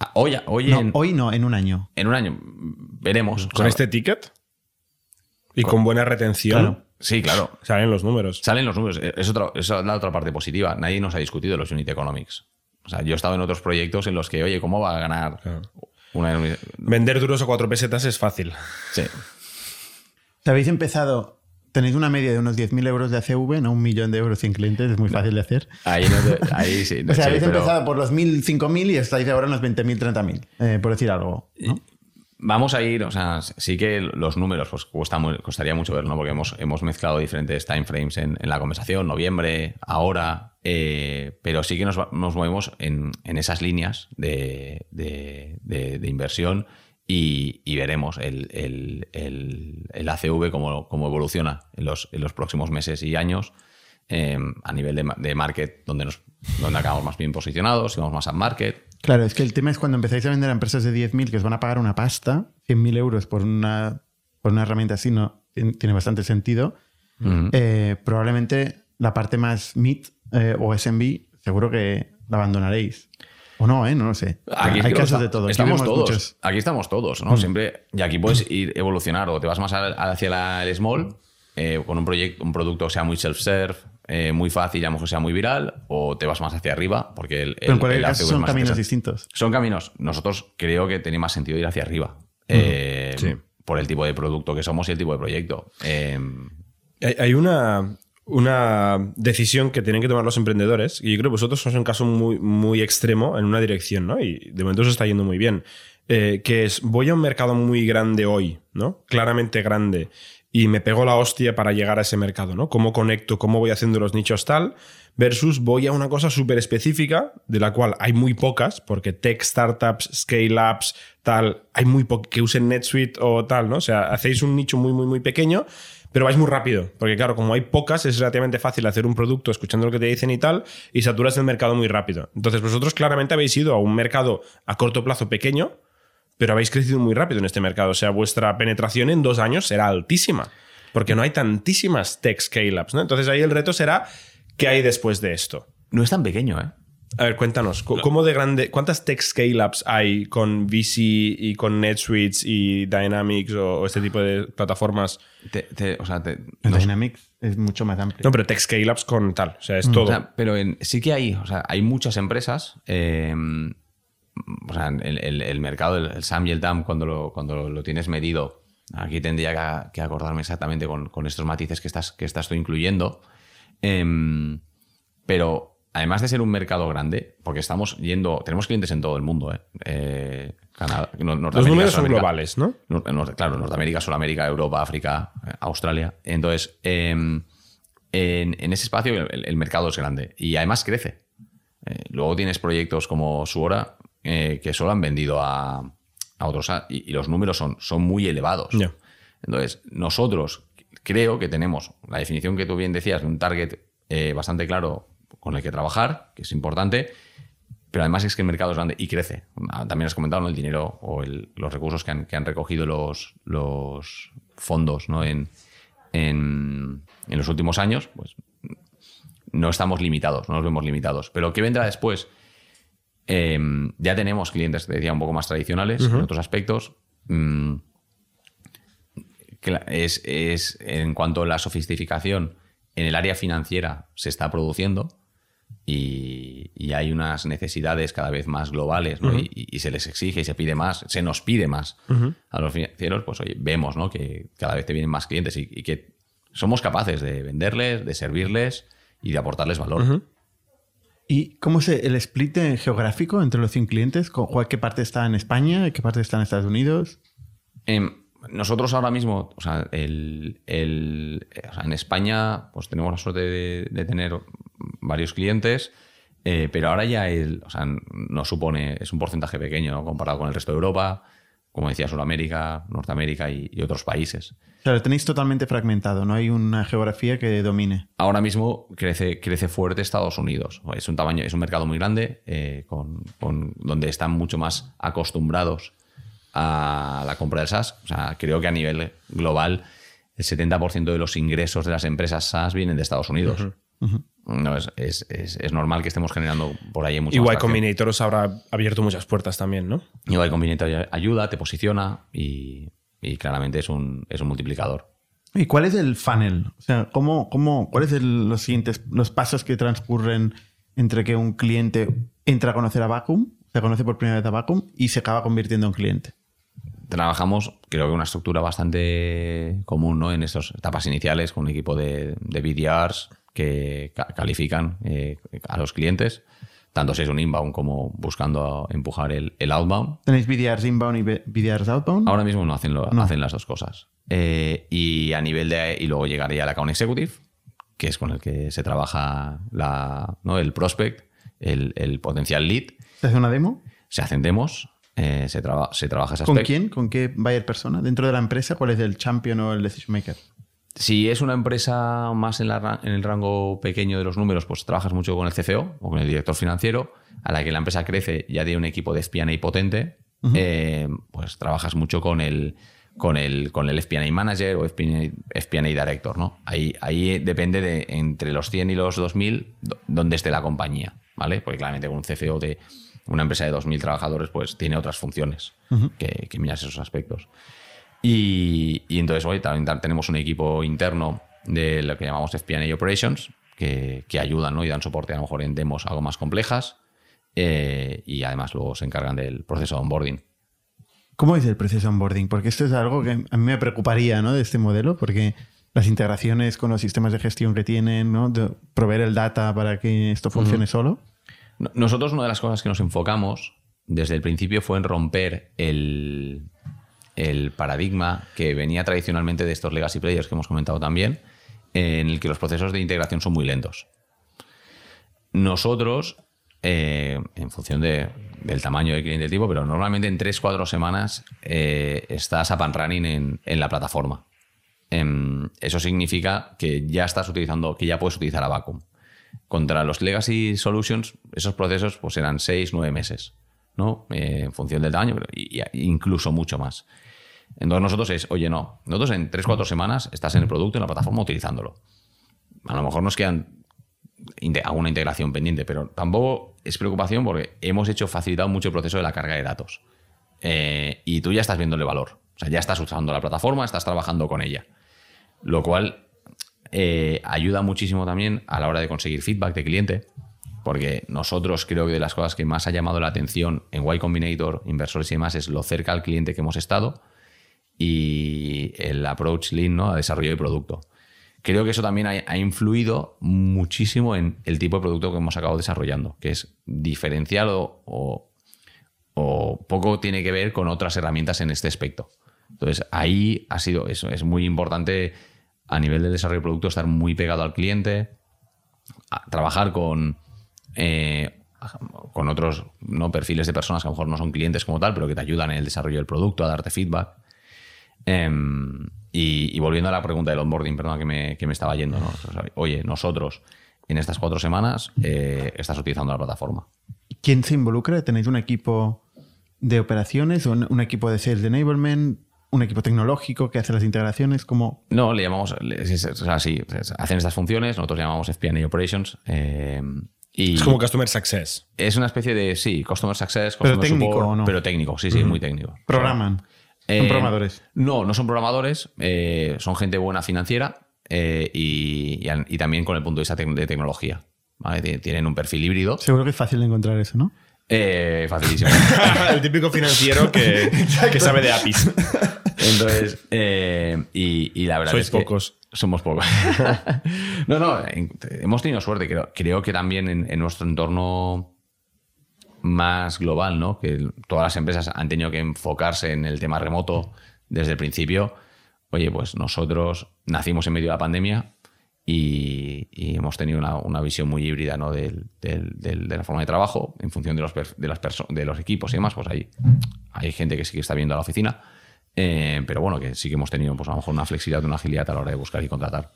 Ah, Hoy, hoy, No, en, hoy no, en un año. en un año veremos. Con O sea, este ticket y con buena retención, Claro. Sí, claro. salen los números. Salen los números. Es, otra, es la otra parte positiva. Nadie nos ha discutido los unit economics. O sea, yo he estado en otros proyectos en los que, oye, ¿cómo va a ganar Claro. una. Vender duros a cuatro pesetas es fácil. Sí. Habéis empezado, tenéis una media de unos 10.000 euros de ACV, no un millón de euros 100 clientes, es muy fácil de hacer. Ahí, no te- ahí sí. O sea, sí, habéis pero- empezado por los 1.000, 5.000 y estáis ahora en los 20.000, 30.000, eh, por decir algo. Vamos a ir, o sea, sí que los números pues cuesta costaría mucho ver, ¿no? Porque hemos, hemos mezclado diferentes timeframes en, en la conversación, noviembre, ahora, eh, pero sí que nos, nos movemos en, en esas líneas de, de- de- de inversión y, y veremos el, el- el- el ACV cómo, cómo evoluciona en los, en los próximos meses y años eh, a nivel de market, donde, nos, donde acabamos más bien posicionados, si vamos más a market. Claro, es que el tema es cuando empezáis a vender a empresas de 10.000 que os van a pagar una pasta, 100.000 euros por una, por una herramienta así, no tien- tiene bastante sentido. Eh, probablemente la parte más mid eh, o SMB, seguro que la abandonaréis. O no, ¿eh? No lo sé. Aquí Hay casos de todo. Estamos todos. muchos- Aquí estamos todos, ¿no? Siempre. Y aquí puedes ir evolucionar o te vas más hacia la- el small eh, con un proyecto, un producto que sea muy self-serve, eh, muy fácil y a lo mejor sea muy viral, o te vas más hacia arriba porque el. Pero en el- caso son más caminos distintos. Son caminos. Nosotros creo que tiene más sentido ir hacia arriba. eh, Sí. Por el tipo de producto que somos y el tipo de proyecto. Eh, Hay, hay una, una decisión que tienen que tomar los emprendedores, y yo creo que vosotros sois un caso muy, muy extremo en una dirección, ¿no? Y de momento os está yendo muy bien. Eh, que es, voy a un mercado muy grande hoy, ¿no? Claramente grande, y me pego la hostia para llegar a ese mercado, ¿no? ¿Cómo conecto? ¿Cómo voy haciendo los nichos tal? Versus voy a una cosa súper específica, de la cual hay muy pocas, porque tech startups, scale-ups, tal, hay muy po- que usen NetSuite o tal, ¿no? O sea, hacéis un nicho muy, muy, muy pequeño, pero vais muy rápido, porque claro, como hay pocas, es relativamente fácil hacer un producto escuchando lo que te dicen y tal, y saturas el mercado muy rápido. Entonces, vosotros claramente habéis ido a un mercado a corto plazo pequeño, pero habéis crecido muy rápido en este mercado. O sea, vuestra penetración en dos años será altísima, porque no hay tantísimas tech scale-ups, ¿no? Entonces ahí el reto será, ¿qué hay después de esto? no es tan pequeño, ¿eh? A ver, cuéntanos, ¿cu- ¿cómo de grande, cuántas tech scale-ups hay con VC y con NetSuite y Dynamics o, o este tipo de plataformas? Te- te- o sea, te- Dynamics es mucho más amplio. No, pero tech scale-ups con tal, o sea, es todo. O sea, pero en- sí que hay, o sea, hay muchas empresas. eh, o sea, el, el- el mercado, el, el SAM y el TAM, cuando lo, cuando lo tienes medido, aquí tendría que, que acordarme exactamente con, con estos matices que estás, que estás tú incluyendo. Em, pero además de ser un mercado grande, porque estamos yendo, tenemos clientes en todo el mundo, ¿eh? Eh, Canadá, Nor- Los Norteamérica, números son globales, ¿no? Claro, Norteamérica, Sudamérica, Europa, África, eh, Australia. Entonces, eh, en, en ese espacio el, el mercado es grande y además crece. Eh, luego tienes proyectos como Suora eh, que solo han vendido a, a otros y, y los números son, son muy elevados. Entonces, nosotros creo que tenemos la definición que tú bien decías de un target eh, bastante claro con el que trabajar, que es importante, pero además es que el mercado es grande y crece. Ah, También has comentado ¿no? el dinero o el- los recursos que han, que han recogido los, los fondos ¿no? en, en, en los últimos años, pues no estamos limitados, no nos vemos limitados. Pero ¿qué vendrá después? Eh, ya tenemos clientes, te decía, un poco más tradicionales en otros aspectos. Mm, es, es en cuanto a la sofisticación en el área financiera se está produciendo y, y hay unas necesidades cada vez más globales ¿no? y, y se les exige y se pide más, se nos pide más a los financieros, pues oye, vemos ¿no? que cada vez te vienen más clientes y, y que somos capaces de venderles, de servirles y de aportarles valor. ¿Y cómo es el split geográfico entre los 100 clientes? ¿Con- cuál- ¿Qué parte está en España? ¿Qué parte está en Estados Unidos? Em, nosotros ahora mismo, o sea, el- eh, en España, pues tenemos la suerte de, tener varios clientes, eh, pero ahora ya el, o sea, no supone, es un porcentaje pequeño comparado con el resto de Europa, como decía, Sudamérica, Norteamérica y, y otros países. O sea, lo tenéis totalmente fragmentado, no hay una geografía que domine. Ahora mismo crece, crece fuerte Estados Unidos. Es un tamaño, es un mercado muy grande, eh, con, con- donde están mucho más acostumbrados a la compra del SaaS. O sea, creo que a nivel global el 70% de los ingresos de las empresas SaaS vienen de Estados Unidos. No, es, es- es- es normal que estemos generando por ahí mucho Y Y más tracción. Combinator os habrá abierto muchas puertas también, ¿no? Y Combinator ayuda, te posiciona y, y claramente es un, es un multiplicador. ¿Y cuál es el funnel? O sea, ¿cómo, cómo, ¿cuáles son los siguientes los pasos que transcurren entre que un cliente entra a conocer a Vacuum, se conoce por primera vez a Vacuum y se acaba convirtiendo en cliente? trabajamos, creo que una estructura bastante común ¿no? en estas etapas iniciales con un equipo de, de BDRs que ca- califican eh, a los clientes tanto si es un inbound como buscando empujar el, el outbound. ¿Tenéis BDRs inbound y BDRs outbound? Ahora mismo no hacen, lo, hacen las dos cosas. Eh, y a nivel de. Y luego llegaría el account executive, que es con el que se trabaja la, ¿no? el prospect, el, el potencial lead. ¿Se hace una demo? Se hacen demos, eh, se, traba, se trabaja ese ¿Con aspecto. quién? ¿Con qué buyer persona? ¿Dentro de la empresa? ¿Cuál es el champion o el decision maker? Si es una empresa más en, la en el rango pequeño de los números, pues trabajas mucho con el CFO o con el director financiero. A la que la empresa crece, ya tiene un equipo de FP&A potente, eh, pues trabajas mucho con el, con el, con el FP&A manager o FP&A director. ¿no? Ahí, ahí depende de entre los 100 y los 2000 do- dónde esté la compañía. ¿vale? Porque claramente con un CFO de una empresa de 2.000 trabajadores, pues tiene otras funciones que, que miras esos aspectos. Y, y entonces hoy también ta- tenemos un equipo interno de lo que llamamos FP&A Operations que, que ayudan ¿no? y dan soporte a lo mejor en demos algo más complejas eh, y además luego se encargan del proceso de onboarding. ¿Cómo es el proceso de onboarding? Porque esto es algo que a mí me preocuparía ¿no? de este modelo, porque las integraciones con los sistemas de gestión que tienen, ¿no? De proveer el data para que esto funcione solo. No- Nosotros una de las cosas que nos enfocamos desde el principio fue en romper el, el paradigma que venía tradicionalmente de estos legacy players que hemos comentado también, en el que los procesos de integración son muy lentos. Nosotros, eh, en función de- del tamaño del cliente tipo, pero normalmente en 3-4 semanas eh, estás up and running en, en la plataforma. Em, eso significa que ya estás utilizando, que ya puedes utilizar a Vacuum. Contra los legacy solutions, esos procesos pues eran 6-9 meses, ¿no? Eh, en función del tamaño, pero y- incluso mucho más. Entonces nosotros es, oye, no, nosotros en 3-4 semanas estás en el producto, en la plataforma, utilizándolo. A lo mejor nos quedan alguna integración pendiente, pero tampoco es preocupación porque hemos hecho facilitado mucho el proceso de la carga de datos. Eh, y tú ya estás viéndole valor. O sea, ya estás usando la plataforma, estás trabajando con ella. Lo cual eh, ayuda muchísimo también a la hora de conseguir feedback de cliente, porque nosotros creo que de las cosas que más ha llamado la atención en Y Combinator, inversores y demás, es lo cerca al cliente que hemos estado y el approach lean ¿no? a desarrollo de producto. Creo que eso también ha, influido muchísimo en el tipo de producto que hemos acabado desarrollando, que es diferencial o, poco tiene que ver con otras herramientas en este aspecto. Entonces, ahí ha sido eso. Es muy importante a nivel de desarrollo de producto estar muy pegado al cliente, trabajar con, eh, con otros ¿no? perfiles de personas que a lo mejor no son clientes como tal, pero que te ayudan en el desarrollo del producto, a darte feedback. Em, y, y volviendo a la pregunta del onboarding, perdón, que me, que me estaba yendo, ¿no? Oye, nosotros en estas cuatro semanas eh, estás utilizando la plataforma. ¿Quién se involucra? ¿Tenéis un equipo de operaciones, un, un equipo de sales enablement, un equipo tecnológico que hace las integraciones? como No, le llamamos, le- o sea, sí, hacen estas funciones, nosotros llamamos FP&A Operations. eh, y Es como Customer Success. es una especie de, sí, Customer Success, Pero Customer técnico, Support, ¿o no? pero técnico, sí, sí, muy técnico. programan? Eh, Son programadores. No, no son programadores, eh, son gente buena financiera eh, y, y an- y también con el punto de vista de tecnología. Tienen un perfil híbrido. Seguro que es fácil de encontrar eso, ¿no? Eh, facilísimo. el típico financiero que, que sabe de APIs. Entonces, eh, y, y la verdad Sois es que pocos. Somos pocos. no, no, hemos tenido suerte. Creo, que también en, nuestro entorno más global, ¿no? Que todas las empresas han tenido que enfocarse en el tema remoto desde el principio. Oye, pues nosotros nacimos en medio de la pandemia y, hemos tenido una, visión muy híbrida ¿no? del- de la forma de trabajo en función de los, de las de los equipos y demás. Pues hay, hay gente que sí que está viendo a la oficina, eh, pero bueno, que sí que hemos tenido pues, a lo mejor una flexibilidad, una agilidad a la hora de buscar y contratar.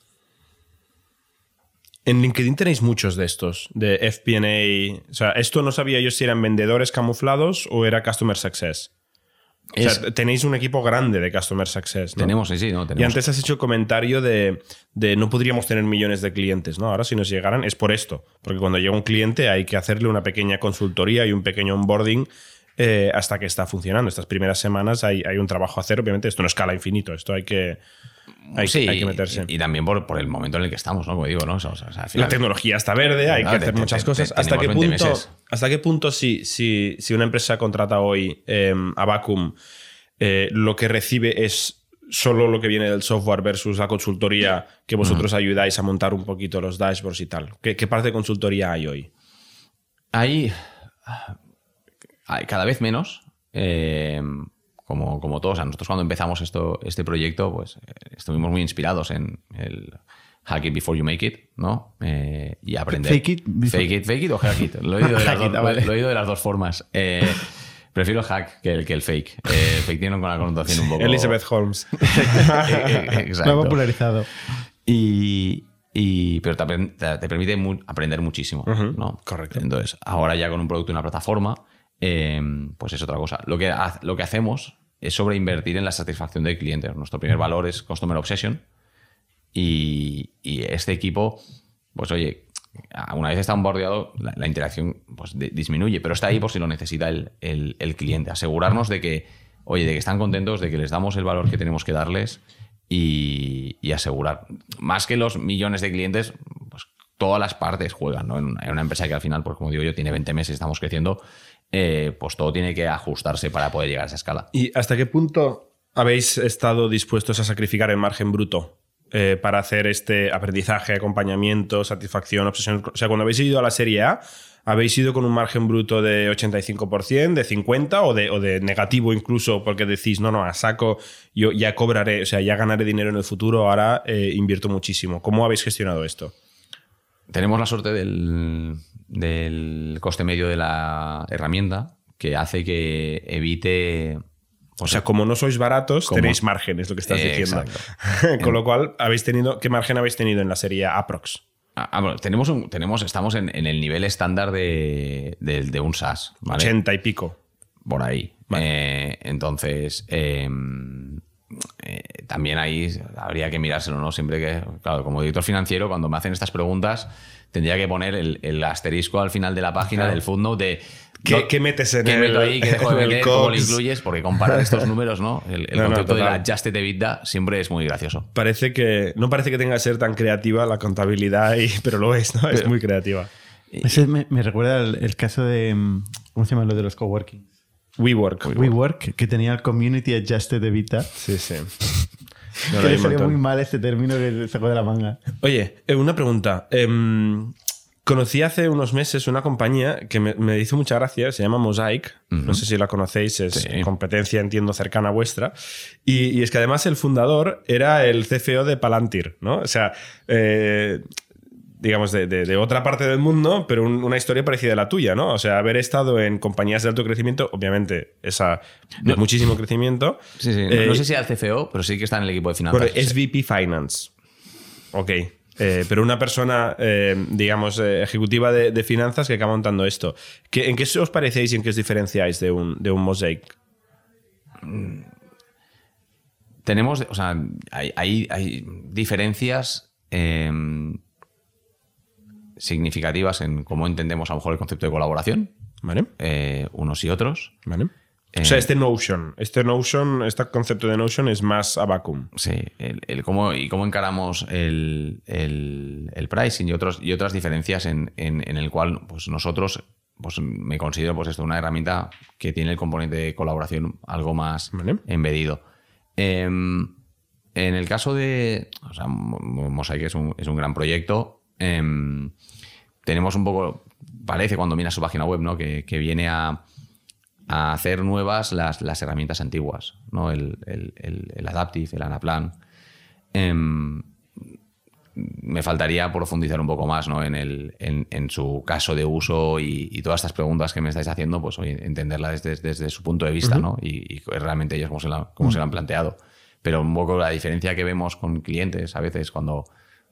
En LinkedIn tenéis muchos de estos, de FP&A. O sea, esto no sabía yo si eran vendedores camuflados o era Customer Success. O sea, tenéis un equipo grande de Customer Success, ¿no? Tenemos, sí, sí, ¿no? Y Tenemos. antes has hecho el comentario de, de no podríamos tener millones de clientes, ¿no? Ahora si nos llegaran es por esto, porque cuando llega un cliente hay que hacerle una pequeña consultoría y un pequeño onboarding eh, hasta que está funcionando. Estas primeras semanas hay, hay un trabajo a hacer, obviamente esto no escala infinito, esto hay que, hay, Sí, hay que meterse. Y, y también por, por el momento en el que estamos, ¿no? Como digo, ¿no? O sea, o sea, al final- La tecnología está verde, hay Claro, que hacer te- muchas te- cosas. te- ¿Hasta qué, tenemos 20 punto, meses. ¿Hasta qué punto si, si, si una empresa contrata hoy eh, a Vacuum, eh, lo que recibe es solo lo que viene del software versus la consultoría que vosotros ayudáis a montar un poquito los dashboards y tal? ¿Qué, qué parte de consultoría hay hoy? Hay cada vez menos. eh, como, como todos, o sea, nosotros cuando empezamos esto, este proyecto, pues eh, estuvimos muy inspirados en el hack it before you make it, ¿no? Eh, y aprender. Fake it before- Fake it, fake it o hack it. Lo he oído de, las, dos, vale. lo he oído de las dos formas. Eh, prefiero el hack que el, que el fake. Eh, fake tiene una connotación un poco. Elizabeth Holmes. Eh, Lo ha Exacto. popularizado. Y, y- pero te, permite mu- aprender muchísimo. ¿no? correcto. Entonces, ahora ya con un producto y una plataforma, eh, pues es otra cosa. Lo que, lo que hacemos es sobreinvertir en la satisfacción del cliente. Nuestro primer valor es Customer Obsession. Y, este equipo, pues oye, una vez está bombardeado, la, la interacción pues, di- disminuye, pero está ahí por si lo necesita el, el- cliente. Asegurarnos de que, oye, de que están contentos, de que les damos el valor que tenemos que darles y, asegurar. Más que los millones de clientes, pues todas las partes juegan, ¿no? En una, una empresa que al final, pues como digo yo, tiene 20 meses, estamos creciendo, eh, pues todo tiene que ajustarse para poder llegar a esa escala. ¿Y hasta qué punto habéis estado dispuestos a sacrificar el margen bruto eh, para hacer este aprendizaje, acompañamiento, satisfacción, obsesión? O sea, cuando habéis ido a la serie A, ¿habéis ido con un margen bruto de 85%, de 50% o de, o de negativo incluso porque decís, no, no, a saco, yo ya cobraré, o sea, ya ganaré dinero en el futuro, ahora eh, invierto muchísimo? ¿Cómo habéis gestionado esto? Tenemos la suerte del, del coste medio de la herramienta que hace que evite. O sea, como no sois baratos, ¿Cómo? tenéis margen, es lo que estás Eh, diciendo. Con lo cual, habéis tenido, ¿qué margen habéis tenido en la serie Aprox? Ah, ah, bueno, tenemos un- tenemos, estamos en, en el nivel estándar de, de- de un SaaS, ¿vale? 80 y pico. Por ahí. Eh, entonces, eh, eh, también ahí habría que mirárselo, ¿no? Siempre que, claro, como director financiero, cuando me hacen estas preguntas, tendría que poner el, el asterisco al final de la página Claro. del footnote de. ¿Qué- no- qué metes en ¿qué el- meto ahí? ¿Qué dejo de meter? ¿Cómo lo incluyes? Porque comparar estos números, ¿no? El, el No, no, concepto de la adjusted EBITDA siempre es muy gracioso. Parece que. No parece que tenga que ser tan creativa la contabilidad, y- pero lo es, ¿no? Es muy creativa. Ese me, me recuerda el, el caso de. mm, ¿Cómo se llama lo de los coworking? WeWork. WeWork, que tenía el Community Adjusted EBITDA. Sí, sí. que No, no, le salió muy mal este término que sacó de la manga. Oye, eh, una pregunta. Em, conocí hace unos meses una compañía que me, me hizo mucha gracia, se llama Mosaic. No sé si la conocéis, es Sí. competencia, entiendo, cercana a vuestra. Y, y es que además el fundador era el CFO de Palantir, ¿no? O sea, eh, digamos, de, de- de otra parte del mundo, pero un- una historia parecida a la tuya, ¿no? O sea, haber estado en compañías de alto crecimiento, obviamente, esa de No. muchísimo crecimiento. Sí, sí. No- Eh, no sé si al CFO, pero sí que está en el equipo de finanzas. bueno, SVP Finance. Ok. Eh, pero una persona, eh, digamos, ejecutiva de, de finanzas que acaba montando esto. ¿Qué- ¿En qué os parecéis y en qué os diferenciáis de un, de un Mosaic? Tenemos, o sea, hay, hay- hay diferencias eh, significativas en cómo entendemos a lo mejor el concepto de colaboración, ¿Vale? eh, unos y otros. ¿Vale? Eh, o sea, este Notion, este Notion, este concepto de Notion es más a vacuum. Sí, el, el cómo, y cómo encaramos el, el- el pricing y, otros, y otras diferencias en, en- en el cual pues nosotros pues, me considero pues esto una herramienta que tiene el componente de colaboración algo más Vale. embedido. Em, en el caso de o sea, Mo- Mo- Mosaic es un, es un gran proyecto. Em, tenemos un poco, parece cuando miras su página web, ¿no? que, que viene a, a hacer nuevas las, las herramientas antiguas, ¿no? el, el, el- el Adaptive, el Anaplan. Em, me faltaría profundizar un poco más ¿no? en, el, en, en su caso de uso y, y todas estas preguntas que me estáis haciendo, pues oye, entenderla desde, desde su punto de vista ¿no? y, y realmente ellos cómo se, la, cómo se la han planteado. Pero un poco la diferencia que vemos con clientes a veces cuando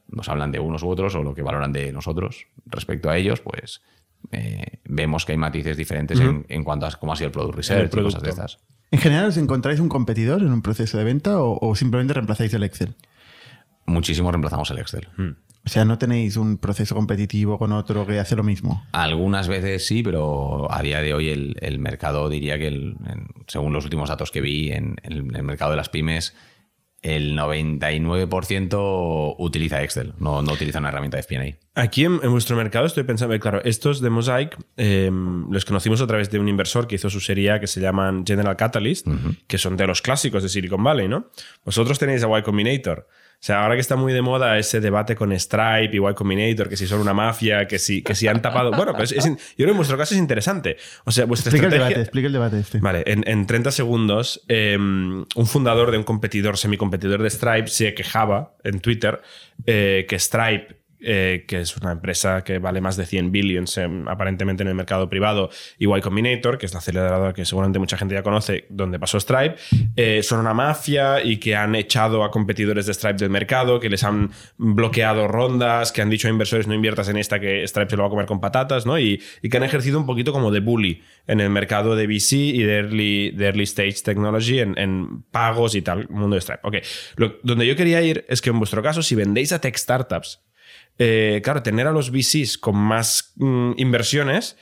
nos hablan de unos u otros o lo que valoran de nosotros respecto a ellos, pues eh, vemos que hay matices diferentes en, en cuanto a cómo ha sido el product research y cosas de estas. ¿En general os encontráis un competidor en un proceso de venta o, o simplemente reemplazáis el Excel? Muchísimo reemplazamos el Excel. O sea, no tenéis un proceso competitivo con otro que hace lo mismo. Algunas veces sí, pero a día de hoy el, el mercado diría que, el- en- según los últimos datos que vi, en, en el mercado de las pymes, el 99% utiliza Excel, no, no utiliza una herramienta de FP&A. Aquí en, en vuestro mercado estoy pensando, eh, claro, estos de Mosaic eh, los conocimos a través de un inversor que hizo su serie que se llaman General Catalyst, que son de los clásicos de Silicon Valley, ¿no? Vosotros tenéis a Y Combinator. O sea, ahora que está muy de moda ese debate con Stripe y Y Combinator, que si son una mafia, que si, que si han tapado. Bueno, pues es- yo creo que en vuestro caso es interesante. O sea, vuestra Explica el debate, explica el debate este. Vale, en, en 30 segundos, eh, un fundador de un competidor, semicompetidor de Stripe, se quejaba en Twitter eh, que Stripe, eh, que es una empresa que vale más de 100 billions eh, aparentemente en el mercado privado, y Y Combinator, que es la aceleradora que seguramente mucha gente ya conoce, donde pasó Stripe, eh, son una mafia y que han echado a competidores de Stripe del mercado, que les han bloqueado rondas, que han dicho a inversores no inviertas en esta, que Stripe se lo va a comer con patatas, ¿no? Y, y que han ejercido un poquito como de bully en el mercado de VC y de early, early stage technology en, pagos y tal, mundo de Stripe. Ok, donde yo quería ir es que en vuestro caso, si vendéis a tech startups, eh, claro, tener a los VCs con más mm, inversiones,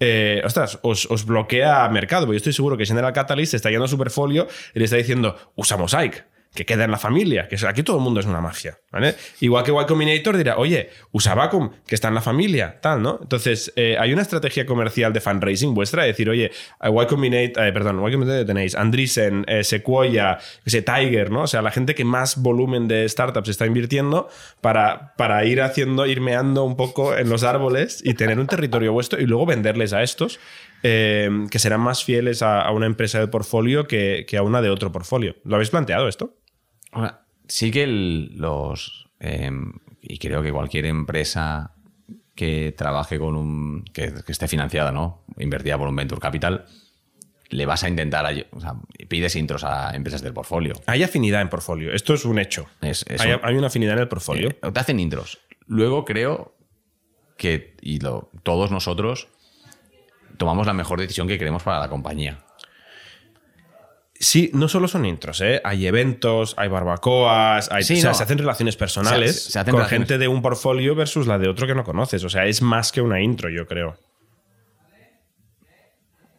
eh, ostras, os, os bloquea mercado. Yo estoy seguro que General Catalyst está yendo a su portfolio y le está diciendo, usa Mosaic, que queda en la familia, que aquí todo el mundo es una mafia. ¿vale? Igual que Y Combinator dirá, oye, usa Vacuum, que está en la familia, tal, ¿no? Entonces, eh, hay una estrategia comercial de fundraising vuestra, de decir, oye, a Y Combinator, eh, perdón, Y Combinator tenéis Andreessen, eh, Sequoia, ese Tiger, ¿no? O sea, la gente que más volumen de startups está invirtiendo para, para ir haciendo, ir meando un poco en los árboles y tener un territorio vuestro y luego venderles a estos eh, que serán más fieles a, a una empresa de portfolio que, que a una de otro portfolio. ¿Lo habéis planteado esto? Ahora, sí que el- los. eh, y creo que cualquier empresa que trabaje con un. que, que esté financiada, ¿no? Invertida por un venture capital, le vas a intentar. O sea, pides intros a empresas del portfolio. Hay afinidad en portfolio. Esto es un hecho. Es- es hay, un- hay una afinidad en el portfolio. Eh, te hacen intros. Luego creo que. Y lo- todos nosotros tomamos la mejor decisión que queremos para la compañía. Sí, no solo son intros, ¿eh? Hay eventos, hay barbacoas, hay, Sí, o sea, no. se hacen relaciones personales Se- se hacen con relaciones. gente de un portfolio versus la de otro que no conoces. O sea, es más que una intro, yo creo.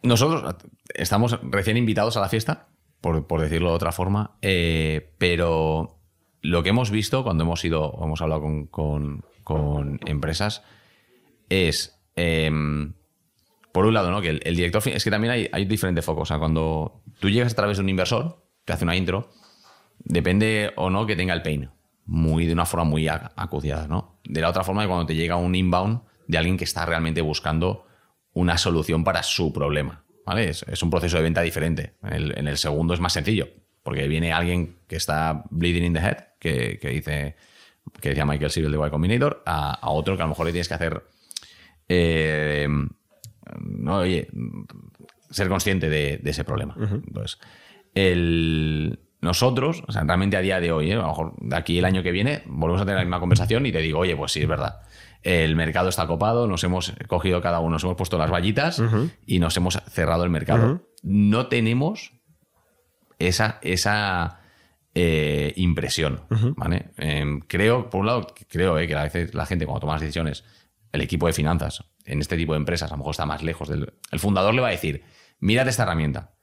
Nosotros estamos recién invitados a la fiesta, por, por decirlo de otra forma, eh, pero lo que hemos visto cuando hemos ido, hemos hablado con, con- con empresas, es, em, por un lado, ¿no? que el, director, es que también hay, hay diferentes focos. O sea, cuando tú llegas a través de un inversor, te hace una intro, depende o no que tenga el pain, muy, de una forma muy ac- acuciada, ¿no? De la otra forma, cuando te llega un inbound de alguien que está realmente buscando una solución para su problema, ¿vale? Es, un proceso de venta diferente. En el, segundo es más sencillo, porque viene alguien que está bleeding in the head, que, que dice, que decía Michael Cyril de Y Combinator, a, a otro que a lo mejor le tienes que hacer, eh, no, oye, ser consciente de, de ese problema. Entonces, el, nosotros, o sea, realmente a día de hoy, ¿eh? a lo mejor de aquí el año que viene, volvemos a tener la misma conversación y te digo, oye, pues sí, es verdad. El mercado está copado, nos hemos cogido cada uno, nos hemos puesto las vallitas y nos hemos cerrado el mercado. No tenemos esa, esa eh, impresión. ¿vale? Em, creo, por un lado, creo eh, que a veces la gente cuando toma las decisiones, el equipo de finanzas en este tipo de empresas a lo mejor está más lejos del... El fundador le va a decir, mírate esta herramienta,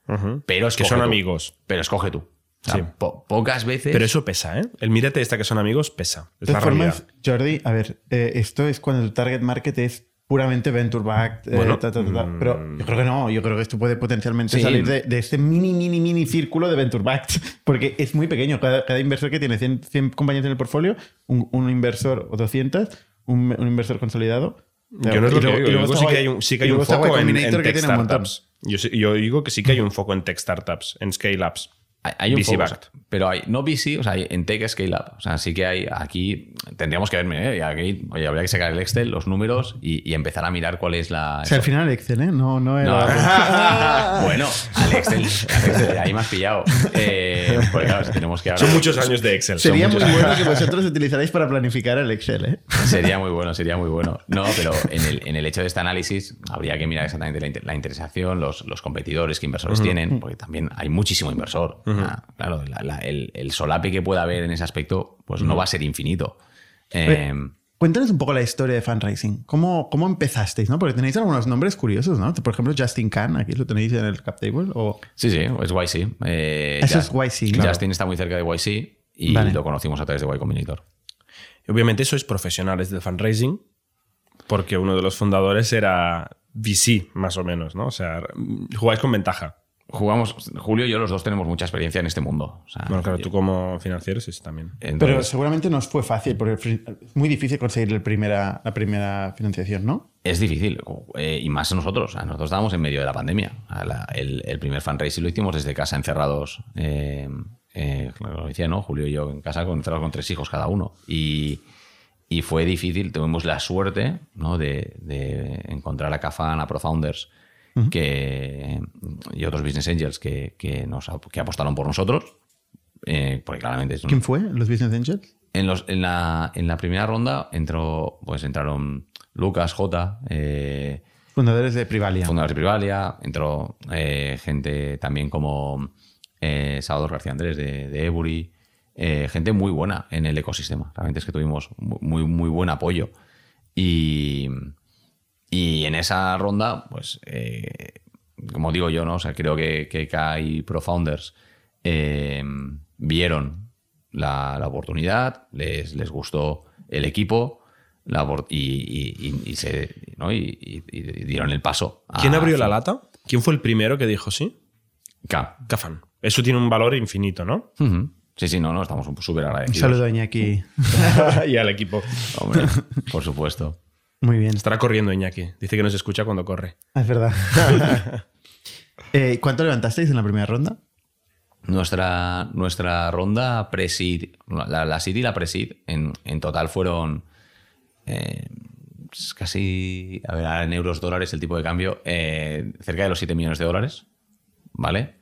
pero Que escoge son tú. amigos. Pero escoge tú. O sea, Sí. po- pocas veces... Pero eso pesa, ¿eh? El mírate esta que son amigos pesa. Es De la todas realidad. formas, Jordi, a ver, eh, esto es cuando tu target market es puramente venture backed. eh, Bueno, ta, ta, ta, ta. mm. Pero yo creo que no, yo creo que esto puede potencialmente Sí. salir de, de este mini, mini, mini círculo de venture backed, porque es muy pequeño. Cada, cada inversor que tiene 100, 100 compañías en el portfolio, un, un inversor o 200, un, un inversor consolidado. Yo no es lo que digo. Yo digo sí que hay un, sí que hay un foco en, en tech startups. Yo, yo digo que sí que hay un foco en tech startups, en scale-ups. Hay, hay un foco, backed. pero hay, no VC, o sea, hay en Tech Scale Up. O sea, sí que hay aquí, tendríamos que verme, ¿eh? Y aquí, oye, habría que sacar el Excel, los números y, y empezar a mirar cuál es la. O sea, al final Excel, ¿eh? No, no No, era... bueno, al Excel, al Excel, ahí me has pillado. Eh, porque claro, si tenemos que. Son muchos años de Excel. Sería muy bueno que vosotros utilizarais para planificar el Excel, ¿eh? Sería muy bueno, sería muy bueno. No, pero en el, en el hecho de este análisis habría que mirar exactamente la, inter- la interesación, los, los competidores, qué inversores tienen, porque también hay muchísimo inversor. Ah, claro, la- la- el, el solape que pueda haber en ese aspecto, pues no va a ser infinito. Eh, Cuéntanos un poco la historia de fundraising. ¿Cómo, cómo empezasteis? ¿no? Porque tenéis algunos nombres curiosos, ¿no? Por ejemplo, Justin Khan, aquí lo tenéis en el cap table. O... sí, sí, es YC. Eh, Eso Just- es YC, claro. Justin está muy cerca de YC y Vale. lo conocimos a través de Y Combinator. Obviamente sois profesionales del fundraising Porque uno de los fundadores era VC, más o menos, ¿no? O sea, jugáis con ventaja. Jugamos, Julio y yo los dos tenemos mucha experiencia en este mundo. O sea, Bueno, claro, yo- tú como financiero sí también. Pero seguramente nos fue fácil, porque es muy difícil conseguir el primera, la primera financiación, ¿no? es difícil, eh, y más nosotros. Nosotros estábamos en medio de la pandemia. La- el, el primer fundraising lo hicimos desde casa, encerrados. Eh, eh, lo decía, ¿no? Julio y yo en casa, con, encerrados con tres hijos cada uno. Y, y fue difícil. Tuvimos la suerte ¿no? de, de encontrar a Cafan, a ProFounders que, y otros business angels que, que nos, que apostaron por nosotros. eh, porque claramente es un- ¿Quién fue? ¿Los Business Angels? en, los- en la, en la primera ronda entró, pues entraron Lucas, J, eh, Fundadores de Privalia. fundadores de Privalia, entró eh, gente también como Salvador García Andrés de, de Ebury, gente muy buena en el ecosistema. Realmente es que tuvimos muy, muy buen apoyo. Y, y en esa ronda, pues, eh, como digo yo, ¿no? O sea, creo que, que K y ProFounders eh, vieron la, la oportunidad, les, les gustó el equipo la y, y- y- y se, ¿no? y, y- y dieron el paso. ¿Quién abrió la lata? ¿Quién fue el primero que dijo sí? K. Cafán. Eso tiene un valor infinito, ¿no? Sí, sí, no, no, estamos súper Un agradecidos. saludo a Iñaki. y al equipo. Hombre, por supuesto. Muy bien. Estará corriendo Iñaki. Dice que nos escucha cuando corre. Ah, Es verdad. Eh, ¿Cuánto levantasteis en la primera ronda? Nuestra, nuestra ronda pre-seed, la, la seed y la pre-seed, en, en total fueron eh, casi, a ver, en euros, dólares, el tipo de cambio, eh, cerca de los 7 millones de dólares, ¿vale?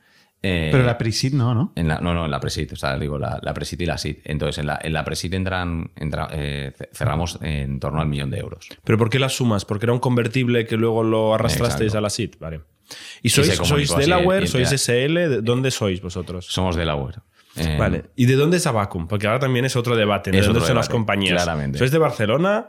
Eh, Pero la pre-seed no, ¿no? En la, no, no, en la presit, o sea, digo, la, la presit y la SID. Entonces, en la, en la presit entran, entra- eh, ce- cerramos en torno al millón de euros. ¿Pero por qué las sumas? ¿Porque era un convertible que luego lo arrastrasteis Exacto. a la SIT? Vale. ¿Y sois, sois Delaware? ¿Sois SL? ¿De ¿Dónde sois vosotros? Somos Delaware. Eh, Vale. ¿Y de dónde es Abacum? Porque ahora también es otro debate. ¿De dónde son las compañías? claramente. ¿Sois de Barcelona?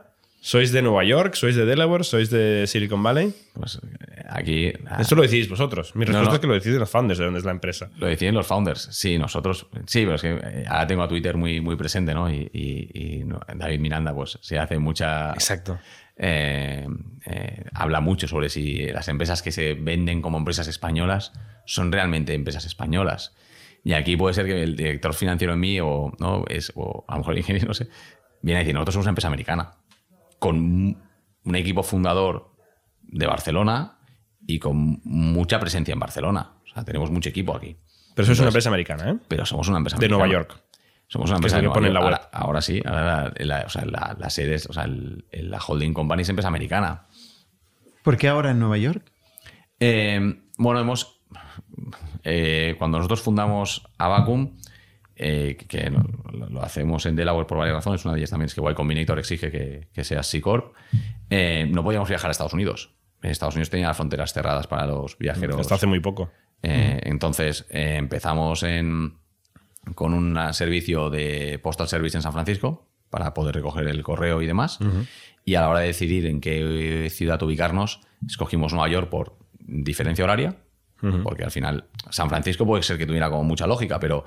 ¿Sois de Nueva York? ¿Sois de Delaware? ¿Sois de Silicon Valley? Pues eh, aquí. ah, Esto lo decís vosotros. Mi respuesta no. es que lo decís los founders de dónde es la empresa. Lo deciden los founders. Sí, nosotros. Sí, pero es que eh, ahora tengo a Twitter muy, muy presente, ¿no? Y, y- David Miranda, pues se hace mucha. Exacto. eh, eh, habla mucho sobre si las empresas que se venden como empresas españolas son realmente empresas españolas. Y aquí puede ser que el director financiero en mí, o, ¿no? es, o a lo mejor el ingeniero, no sé, viene a decir, nosotros somos una empresa americana, con un equipo fundador de Barcelona y con mucha presencia en Barcelona. O sea, tenemos mucho equipo aquí. Pero sois una empresa americana, ¿eh? Pero somos una empresa De Nueva americana. York. Somos una empresa de que Nueva pone en la web. Ahora, ahora sí, ahora la, la- o sea, la, la sede es- o sea, el- el- la holding company es empresa americana. ¿Por qué ahora en Nueva York? Eh, bueno, hemos. eh, cuando nosotros fundamos Abacum, eh, que lo, lo hacemos en Delaware por varias razones, una de ellas también es que Y Combinator exige que, que sea C Corp, eh, no podíamos viajar a Estados Unidos. Estados Unidos tenía las fronteras cerradas para los viajeros. Hasta hace muy poco. Eh, Entonces empezamos en- con un servicio de Postal Service en San Francisco para poder recoger el correo y demás. Y a la hora de decidir en qué ciudad ubicarnos, escogimos Nueva York por diferencia horaria, porque al final San Francisco puede ser que tuviera como mucha lógica, pero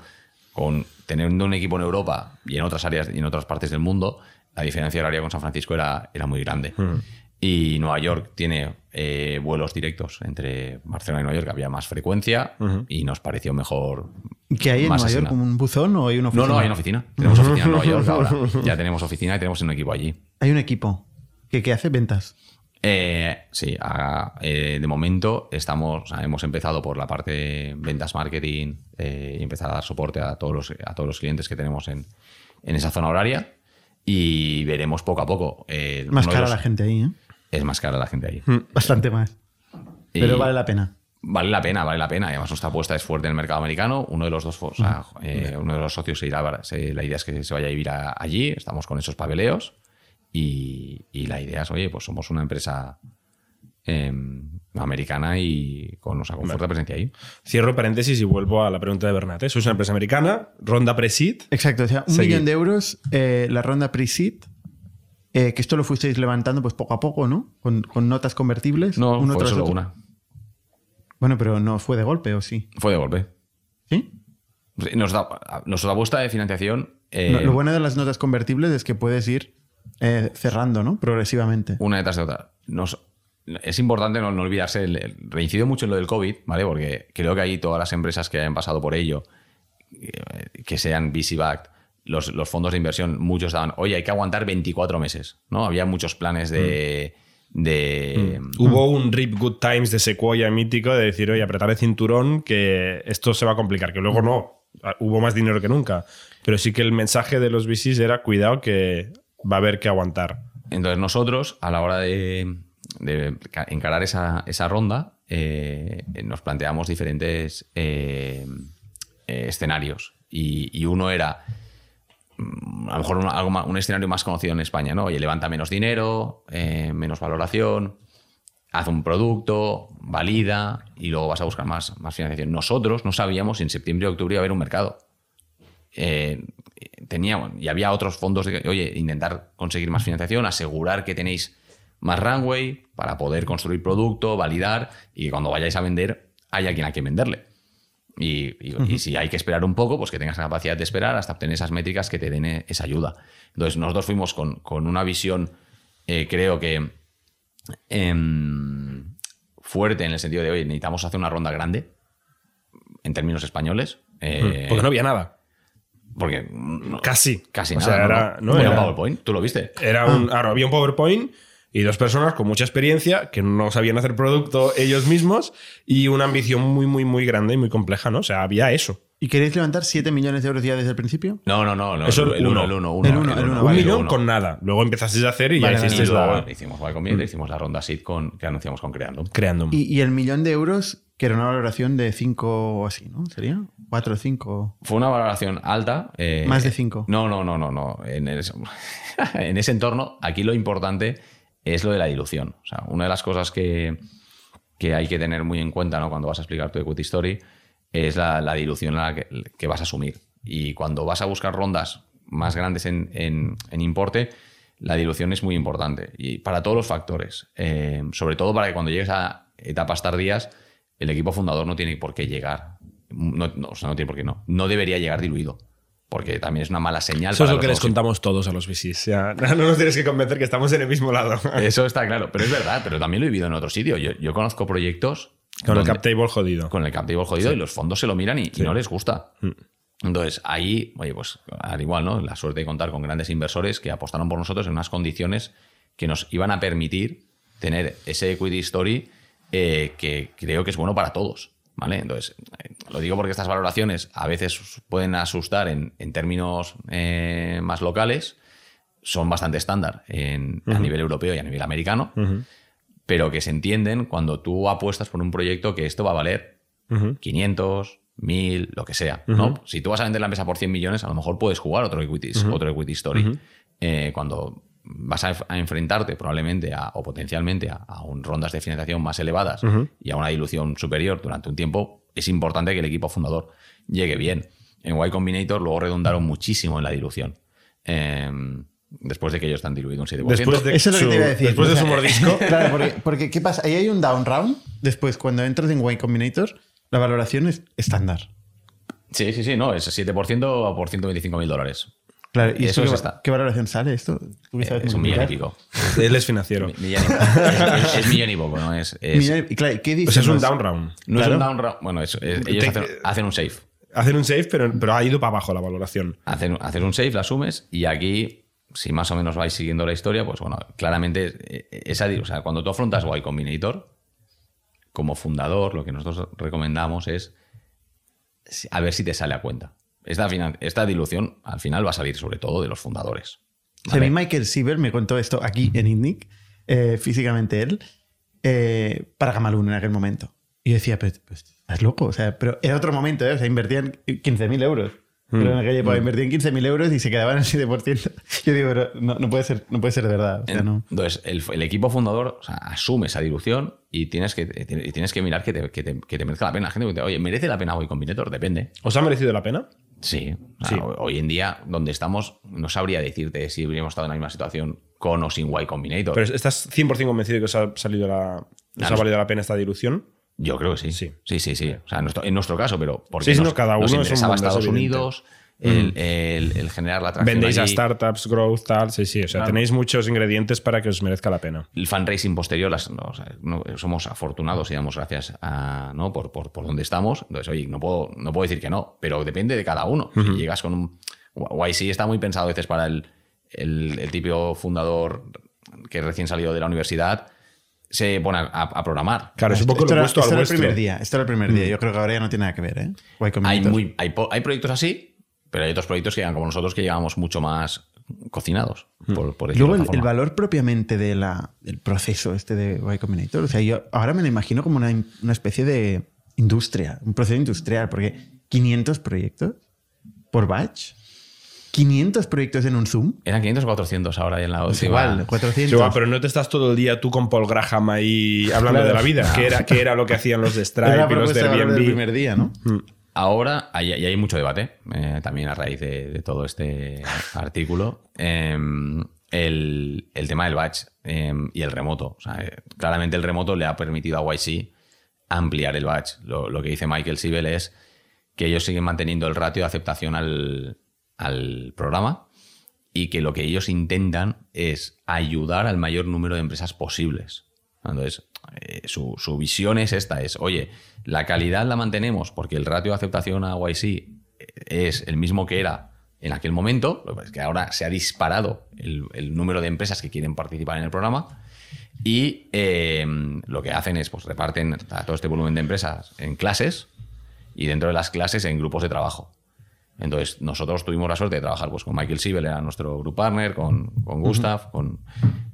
con teniendo un equipo en Europa y en otras áreas y en otras partes del mundo, la diferencia horaria con San Francisco era, era muy grande. Y Nueva York tiene eh, vuelos directos entre Barcelona y Nueva York, había más frecuencia y nos pareció mejor. ¿Qué hay en Nueva York? asigna- ¿Como un buzón o hay una No, oficina? no, hay una oficina. Tenemos oficina en Nueva York ahora. Ya tenemos oficina y tenemos un equipo allí. Hay un equipo que, que hace ventas. Eh, sí, a- eh, de momento estamos, o sea, hemos empezado por la parte de ventas marketing eh, y empezar a dar soporte a todos los, a todos los clientes que tenemos en, en esa zona horaria y veremos poco a poco. eh, Más cara los- la gente ahí, ¿eh? Es más cara la gente ahí. Bastante más. Pero vale la pena. Vale la pena, vale la pena. Además nuestra apuesta es fuerte en el mercado americano. Uno de los dos, o sea, eh, uno de los socios se irá, se- la idea es que se vaya a vivir a- allí. Estamos con esos papeleos y, y la idea es, oye, pues somos una empresa em, americana y con, o sea, con fuerte presencia ahí. Cierro paréntesis y vuelvo a la pregunta de Bernat. ¿eh? Sois una empresa americana, ronda pre-seed. Exacto, o sea, un millón de euros, eh, la ronda pre-seed, eh, que esto lo fuisteis levantando pues poco a poco, ¿no? Con, con notas convertibles. No, uno fue tras solo otro. una. Bueno, pero no fue de golpe, ¿o sí? Fue de golpe. ¿Sí? Nos da, nuestra apuesta de financiación. eh, No, lo bueno de las notas convertibles es que puedes ir eh, cerrando, ¿no? Progresivamente. una detrás de otra. Nos- es importante no, no olvidarse, el, el- reincido mucho en lo del COVID, ¿vale? Porque creo que ahí todas las empresas que hayan pasado por ello, eh, que sean VC-backed, los, los fondos de inversión, muchos daban, oye, hay que aguantar 24 meses, ¿no? Había muchos planes de... de Hubo un Rip Good Times de Sequoia mítico de decir, oye, apretar el cinturón que esto se va a complicar, que luego no, hubo más dinero que nunca. Pero sí que el mensaje de los VCs era, cuidado que va a haber que aguantar. Entonces nosotros, a la hora de, de ca- encarar esa, esa ronda, eh, nos planteamos diferentes eh, eh, escenarios. Y, uno era, mm, a lo mejor un escenario más conocido en España, ¿no? Oye, levanta menos dinero, eh, menos valoración, haz un producto, valida y luego vas a buscar más, más financiación. Nosotros no sabíamos si en septiembre o octubre iba a haber un mercado eh, y había otros fondos de, oye, intentar conseguir más financiación, asegurar que tenéis más runway para poder construir producto, validar y que cuando vayáis a vender haya quien a quien venderle. Y, y- y si hay que esperar un poco, pues que tengas la capacidad de esperar hasta obtener esas métricas que te den eh, esa ayuda. Entonces, nosotros fuimos con, con una visión, eh, creo que em, fuerte en el sentido de, oye, necesitamos hacer una ronda grande en términos españoles. eh, Porque no había nada. Porque no- Casi. casi O nada. sea, ¿no? era- no, Era un PowerPoint, tú lo viste. Era un, ahora, había un PowerPoint y dos personas con mucha experiencia que no sabían hacer producto ellos mismos y una ambición muy, muy, muy grande y muy compleja, ¿no? O sea, había eso. ¿Y queréis levantar 7 millones de euros ya desde el principio? No, no, no. no Eso el uno. uno, el uno, uno, El uno, el uno, un vale, millón con nada. Luego empezasteis a hacer y Vale, ya hicisteis la... hicimos Y Combinator, hicimos la ronda SID con, que anunciamos con Creando. creando. Y, y el millón de euros, que era una valoración de 5 o así, ¿no? ¿Sería? 4 o 5. Fue una valoración alta. eh, Más de cinco. No, no, no, no. no. En, ese, en ese entorno, aquí lo importante es lo de la dilución. O sea, una de las cosas que, que hay que tener muy en cuenta ¿no? cuando vas a explicar tu equity story es la, la dilución a la que, que vas a asumir. Y cuando vas a buscar rondas más grandes en, en- en importe, la dilución es muy importante. Y para todos los factores. Eh, sobre todo para que cuando llegues a etapas tardías, el equipo fundador no tiene por qué llegar. No, no, o sea, no tiene por qué no. No debería llegar diluido. Porque también es una mala señal. Eso es lo que les contamos todos a los VCs. Sea, no nos tienes que convencer que estamos en el mismo lado. Eso está claro, pero es verdad, pero también lo he vivido en otro sitio. Yo, yo conozco proyectos Con el cap table jodido. con el cap table jodido y los fondos se lo miran y, y no les gusta. Entonces, ahí, oye, pues al igual, ¿no? La suerte de contar con grandes inversores que apostaron por nosotros en unas condiciones que nos iban a permitir tener ese equity story eh, que creo que es bueno para todos. ¿Vale? Entonces, eh, lo digo porque estas valoraciones a veces pueden asustar en, en términos eh, más locales, son bastante estándar en- a nivel europeo y a nivel americano, pero que se entienden cuando tú apuestas por un proyecto que esto va a valer 500, 1000, lo que sea. ¿no? Si tú vas a vender la empresa por 100 millones, a lo mejor puedes jugar otro equity, otro equity story. Eh, cuando vas a, a enfrentarte probablemente a, o potencialmente a, a un- rondas de financiación más elevadas y a una dilución superior durante un tiempo, es importante que el equipo fundador llegue bien. En Y Combinator luego redundaron muchísimo en la dilución. Eh, después de que ellos están diluido un 7%. Después de, Eso es lo que te iba a decir. después de su mordisco. Claro, porque, porque ¿qué pasa? Ahí hay un down round. Después, cuando entras en Y Combinator, la valoración es estándar. Sí, sí, sí, no, es 7% por 125 mil dólares. Claro, ¿y Eso esto es qué, qué valoración sale esto? ¿Tú qué sabes Es un millón y pico. Él es financiero. Mi- millón y- es, es- es millón y poco, ¿no? Es, es- Millón y- claro, ¿qué O dices? sea, es un down round. no claro. es un down round. Bueno, es- es- ellos Te- hacen, hacen un safe. Hacen un save, pero, pero ha ido para abajo la valoración. Hacen, haces un safe, la asumes y aquí, si más o menos vais siguiendo la historia, pues bueno, claramente eh, esa, o sea, cuando tú afrontas Y Combinator, como fundador, lo que nosotros recomendamos es a ver si te sale a cuenta. Esta, esta dilución al final va a salir sobre todo de los fundadores. O sea, a ¿vale? mí Michael Sieber me contó esto aquí en INNIC, eh, físicamente él, eh, para Gamalun en aquel momento. Y yo decía, pero, pero estás loco. O sea, pero era otro momento, ¿eh? O sea, invertían 15.000 euros. Pero en aquella época invertían 15.000 euros y se quedaban el 7%. Yo digo, pero no, no puede, ser, no puede ser de verdad. O sea, no. Entonces, el, el equipo fundador o sea, asume esa dilución y tienes que, y tienes que mirar que te, que te- que te merezca la pena. La gente pregunta, oye, ¿merece la pena Y Combinator? Depende. ¿Os ha merecido la pena? Sí. O sea, Sí. Hoy en día, donde estamos, no sabría decirte si habríamos estado en la misma situación con o sin Y Combinator. Pero ¿estás 100% convencido de que os ha, salido la, os ha valido la pena esta dilución? Yo creo que sí. Sí. Sí, sí, sí. O sea, en nuestro, en nuestro caso, pero porque Sí, sí, nos, cada nos uno es un interesaba es Estados. Unidos, el, el- el generar la atracción. Vendéis a startups, growth, tal. Sí, sí. O sea, tenéis muchos ingredientes para que os merezca la pena. el fundraising posterior, las- no, o sea, no- somos afortunados y damos gracias a, ¿no? por, por, por donde estamos. Entonces, oye, no puedo, no puedo decir que no, pero depende de cada uno. Si llegas con un. YC está muy pensado a veces para el, el, el típico fundador que recién salido de la universidad se pone a, a programar. Claro, es un poco esto lo era, opuesto esto al era el primer día. Esto era el primer día. Yo creo que ahora ya no tiene nada que ver, ¿eh? Hay, muy, hay, po- hay proyectos así, pero hay otros proyectos que llegan como nosotros que llegamos mucho más cocinados. Por, por decirlo luego el, valor propiamente de la, del proceso este de Y Combinator. O sea, yo ahora me lo imagino como una, una especie de industria, un proceso industrial, porque 500 proyectos por batch, 500 proyectos en un Zoom, Eran 500 o 400 ahora en la pues última. igual, 400. Sí, va, pero no te estás todo el día tú con Paul Graham ahí hablando Claro. de la vida, que era, que era lo que hacían los de Stripe y los de Airbnb. primer día, ¿no? Ahora hay, y hay mucho debate, eh, también a raíz de, de todo este artículo. eh, el, el tema del batch eh, y el remoto. O sea, eh, claramente el remoto le ha permitido a YC ampliar el batch. Lo, lo que dice Michael Sibel es que ellos siguen manteniendo el ratio de aceptación al, al programa y que lo que ellos intentan es ayudar al mayor número de empresas posibles. Entonces, eh, su, visión es esta, es, oye, la calidad la mantenemos porque el ratio de aceptación a YC es el mismo que era en aquel momento, lo que es que ahora se ha disparado el, el número de empresas que quieren participar en el programa y eh, lo que hacen es, pues reparten a todo este volumen de empresas en clases y dentro de las clases en grupos de trabajo. Entonces, nosotros tuvimos la suerte de trabajar pues, con Michael Sibel, era nuestro group partner, con, con Gustav, con,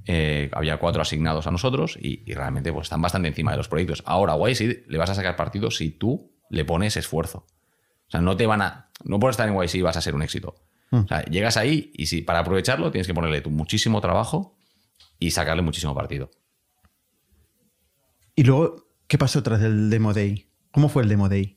eh, había cuatro asignados a nosotros y, y realmente pues, están bastante encima de los proyectos. Ahora, guay, sí, le vas a sacar partido si tú le pones esfuerzo. O sea, no te van a. No por estar en YC vas a ser un éxito. O sea, llegas ahí y si para aprovecharlo tienes que ponerle tú muchísimo trabajo y sacarle muchísimo partido. Y luego, ¿qué pasó tras el Demo Day? ¿Cómo fue el Demo Day?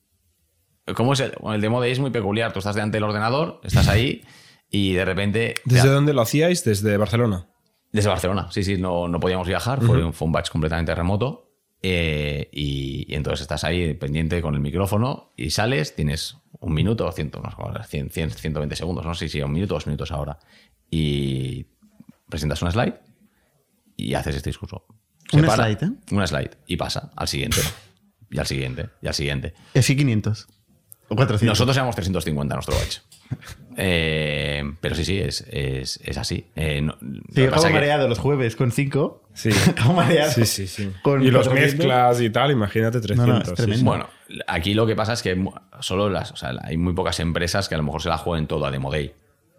¿Cómo es el, bueno, el demo day es muy peculiar. Tú estás delante del ordenador, estás ahí y de repente. ¿Desde dónde lo hacíais? Desde Barcelona. Desde Barcelona, sí, sí, no, no podíamos viajar, fue, un, fue un batch completamente remoto. eh, y, y entonces estás ahí pendiente con el micrófono y sales, tienes un minuto, ciento, no sé, 100, 100, 120 segundos, no sé si un minuto o dos minutos ahora. Y presentas una slide y haces este discurso. Se Una para, slide, ¿eh? Una slide y pasa al siguiente, y al siguiente, y al siguiente. Y así 500. O 400. Nosotros éramos 350 nuestro batch. Eh, pero sí, sí, es, es, es así. Eh, no- lo Sí, que- mareado los jueves con 5. Sí. acabo mareado. Sí, sí, sí. Con y los 400. mezclas y tal, imagínate 300. No, no, es sí, tremendo. sí. Bueno, aquí lo que pasa es que solo las, o sea, hay muy pocas empresas que a lo mejor se la jueguen todo a Demo Day.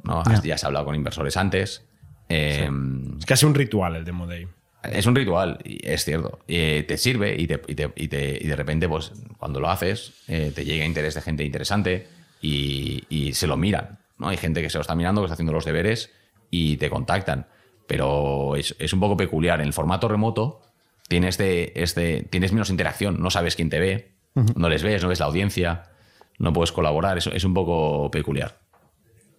¿no? Ya. Ya se ha hablado con inversores antes. Eh, Es casi un ritual el Demo Day. Es un ritual, y es cierto. Eh, te sirve y, te- y te- y te- y de repente, pues, cuando lo haces, eh, te llega interés de gente interesante y, y se lo miran. ¿no? Hay gente que se lo está mirando, que está haciendo los deberes y te contactan. Pero es, es un poco peculiar. En el formato remoto tienes, de, este, tienes menos interacción. No sabes quién te ve, no les ves, no ves la audiencia, no puedes colaborar. Es, es un poco peculiar.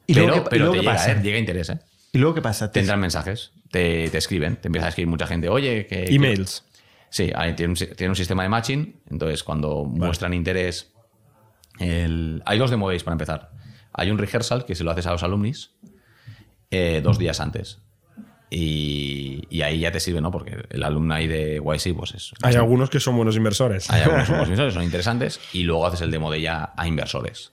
¿Y pero luego, qué- y pero luego te llega, pasa? ¿eh? llega interés. ¿eh? ¿Y luego qué pasa? Te Te- entran mensajes, te, te escriben, te empieza a escribir mucha gente. Oye, que. Emails. Sí, hay- tiene, un, si- tiene un sistema de matching. Entonces, cuando muestran interés. el- hay dos days para empezar. Hay un rehearsal que se lo haces a los alumnis eh, dos días antes. Y, y ahí ya te sirve, ¿no? Porque el alumni de YC, pues es. Hay algunos que son buenos inversores. Hay algunos que son inversores, son interesantes. Y luego haces el demo day ya a inversores.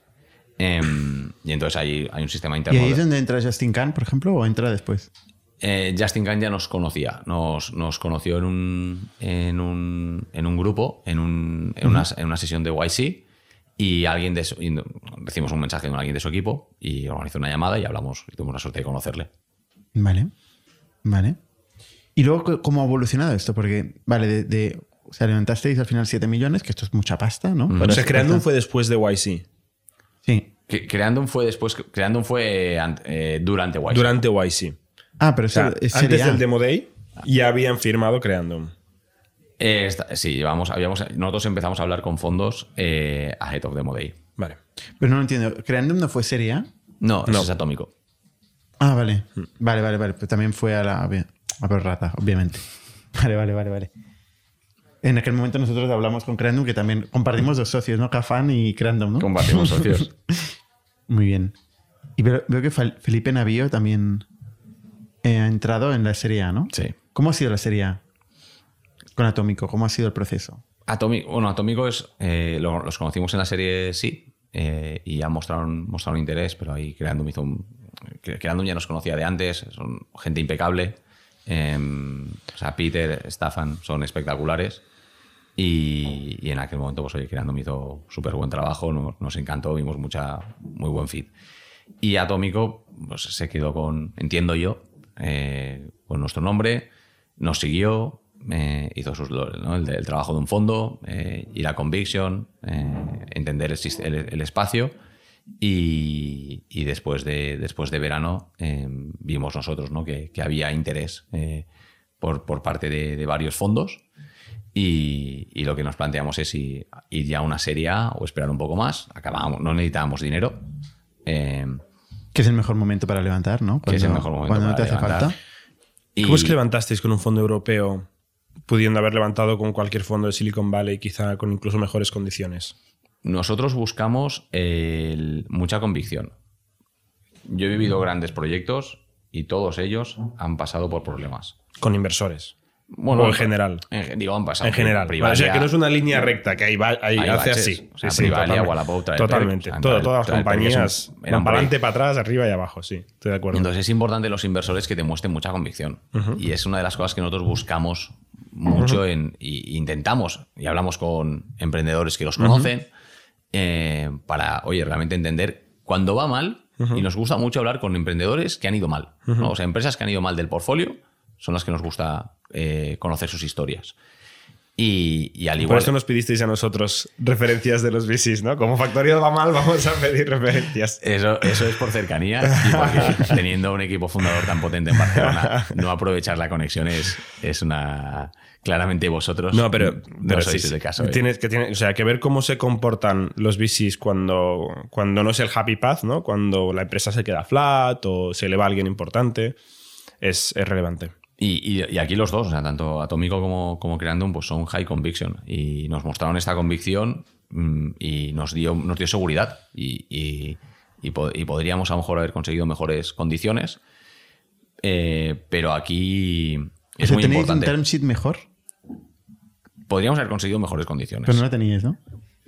Em, y entonces hay, hay un sistema ¿Y interno. ahí de- es donde entra Justin Khan, por ejemplo, o entra después? Eh, Justin Khan ya nos conocía, nos, nos conoció en un, en un, en un grupo, en, un- en una, en una sesión de YC y alguien de su- y recibimos un mensaje con alguien de su equipo y organizó una llamada y hablamos y tuvimos la suerte de conocerle. Vale. Vale. ¿Y luego cómo ha evolucionado esto? Porque, vale, de, de- o sea, levantasteis al final 7 millones, que esto es mucha pasta, ¿no? O Para- sea, Creandum para- fue después de YC. Sí. Que- Creandum fue después, Creandum fue eh, durante YC. Durante YC. Ah, pero O sea, eso es antes del Demo Day ya habían firmado Creandum. Eh, esta- sí, llevamos, habíamos, nosotros empezamos a hablar con fondos eh, ahead of Demo Day. Vale. Pero no lo entiendo. ¿Creandum no fue serie A? No, No. es atómico. Ah, vale. Hmm. Vale, vale, vale. Pues también fue a la a obviamente. Vale, vale, vale, vale. En aquel momento nosotros hablamos con Creandum, que también compartimos dos socios, ¿no? Cafán y Creandum, ¿no? Compartimos socios. Muy bien. Y veo, veo que Felipe Navío también eh, ha entrado en la Serie A, ¿no? Sí. ¿Cómo ha sido la Serie A con Atómico? ¿Cómo ha sido el proceso? Atómico, bueno, Atómico es, eh, lo- los conocimos en la serie sí eh, y ya mostraron, mostraron interés, pero ahí Creandum hizo un. Cre- Creandum ya nos conocía de antes, son gente impecable. eh, o sea, Peter, Staffan son espectaculares. Y, en aquel momento, pues oye, Creandum hizo súper buen trabajo, nos, encantó, vimos mucha, muy buen fit. Y Atómico pues, se quedó con, entiendo yo, eh, con nuestro nombre, nos siguió, eh, hizo sus, ¿no? el, trabajo de un fondo, eh, ir a Conviction, eh, entender el, el- espacio. Y, después, de, después de verano vimos nosotros ¿no? que, había interés por, por parte de varios fondos. Y, y lo que nos planteamos es si ir ya a una serie A o esperar un poco más. Acabábamos, no necesitábamos dinero. Eh, Que es el mejor momento para levantar, ¿no? Que es el mejor momento Cuando no te hace levantar. falta. y ¿Cómo es que levantasteis con un fondo europeo pudiendo haber levantado con cualquier fondo de Silicon Valley, quizá con incluso mejores condiciones? nosotros buscamos el- mucha convicción. Yo he vivido grandes proyectos y todos ellos han pasado por problemas. Con inversores. Bueno, o en general. En, digo, han pasado En general. Vale, o sea, que no es una línea recta, que ahí, va, ahí Hay hace baches. así. O sea, Sí, sí, Privalia, totalmente. Travel Totalmente. Todo- Travel- todas las un- compañías van para adelante, para atrás, arriba y abajo. Sí, estoy de acuerdo. Entonces es importante los inversores que te muestren mucha convicción. Y es una de las cosas que nosotros buscamos mucho en, y intentamos, y hablamos con emprendedores que los conocen, eh, para, oye, realmente entender cuando va mal, y nos gusta mucho hablar con emprendedores que han ido mal. ¿no? O sea, empresas que han ido mal del portfolio son las que nos gusta eh, conocer sus historias. Y, y al Por igual... eso nos pidisteis a nosotros referencias de los VCs, ¿no? Como Factorial va mal, vamos a pedir referencias. Eso, eso es por cercanía y porque teniendo un equipo fundador tan potente en Barcelona, no aprovechar la conexión es, es una. Claramente vosotros No, pero, no pero sois sí, el caso. ¿eh? Tienes que, tiene, o sea, que ver cómo se comportan los VCs cuando, cuando no es el happy path, ¿no? Cuando la empresa se queda flat o se le va a alguien importante, es, es relevante. Y, y- y aquí los dos, o sea, tanto Atómico como, como Creandum, pues son high conviction. Y nos mostraron esta convicción mm, y nos dio, nos dio seguridad. Y, y- y po- y podríamos a lo mejor haber conseguido mejores condiciones. Eh, pero aquí O es sea, muy ¿Tenéis importante. un term sheet mejor? Podríamos haber conseguido mejores condiciones. Pero no la teníais, ¿no?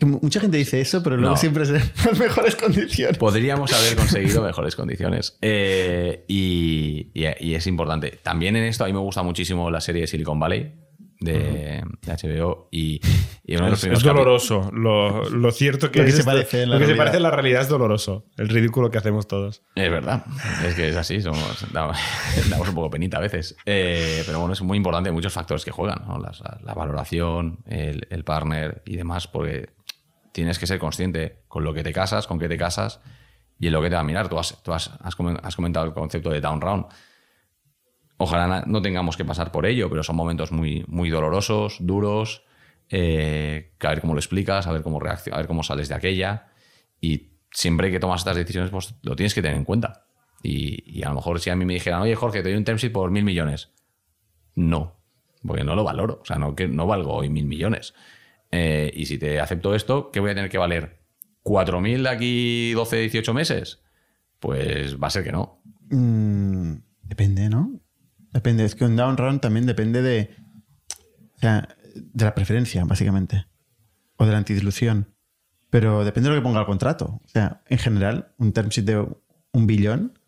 Mucha gente dice eso, pero luego No. siempre es en las mejores condiciones. Podríamos haber conseguido mejores condiciones. Eh, y, y- y es importante. También en esto a mí me gusta muchísimo la serie de Silicon Valley de, de HBO. Y, y uno de los Es, primeros es doloroso. Lo, lo cierto que, Lo que es se esto- parece en la lo que se realidad. parece en la realidad es doloroso. El ridículo que hacemos todos. Es verdad. Es que es así. Somos, damos, damos un poco penita a veces. Eh, pero bueno, es muy importante. Muchos factores que juegan. ¿no? La valoración, el, el partner y demás. Porque tienes que ser consciente con lo que te casas, con qué te casas y en lo que te va a mirar. Tú has, tú has, has comen- has comentado el concepto de down round. Ojalá no tengamos que pasar por ello, pero son momentos muy, muy dolorosos, duros. eh, a ver cómo lo explicas, a ver cómo a ver cómo sales de aquella. Y siempre que tomas estas decisiones, pues lo tienes que tener en cuenta. Y, y a lo mejor si a mí me dijeran, oye Jorge, te doy un term por mil millones. No, porque no lo valoro. O sea, no, que no valgo hoy mil millones. Eh, y si te acepto esto, ¿qué voy a tener que valer? ¿4.000 de aquí 12, 18 meses? Pues va a ser que no. Mm, depende, ¿no? Depende. Es que un down round también depende de. O sea, de la preferencia, básicamente. O de la antidilución. Pero depende de lo que ponga el contrato. O sea, en general, un term sheet de un billón.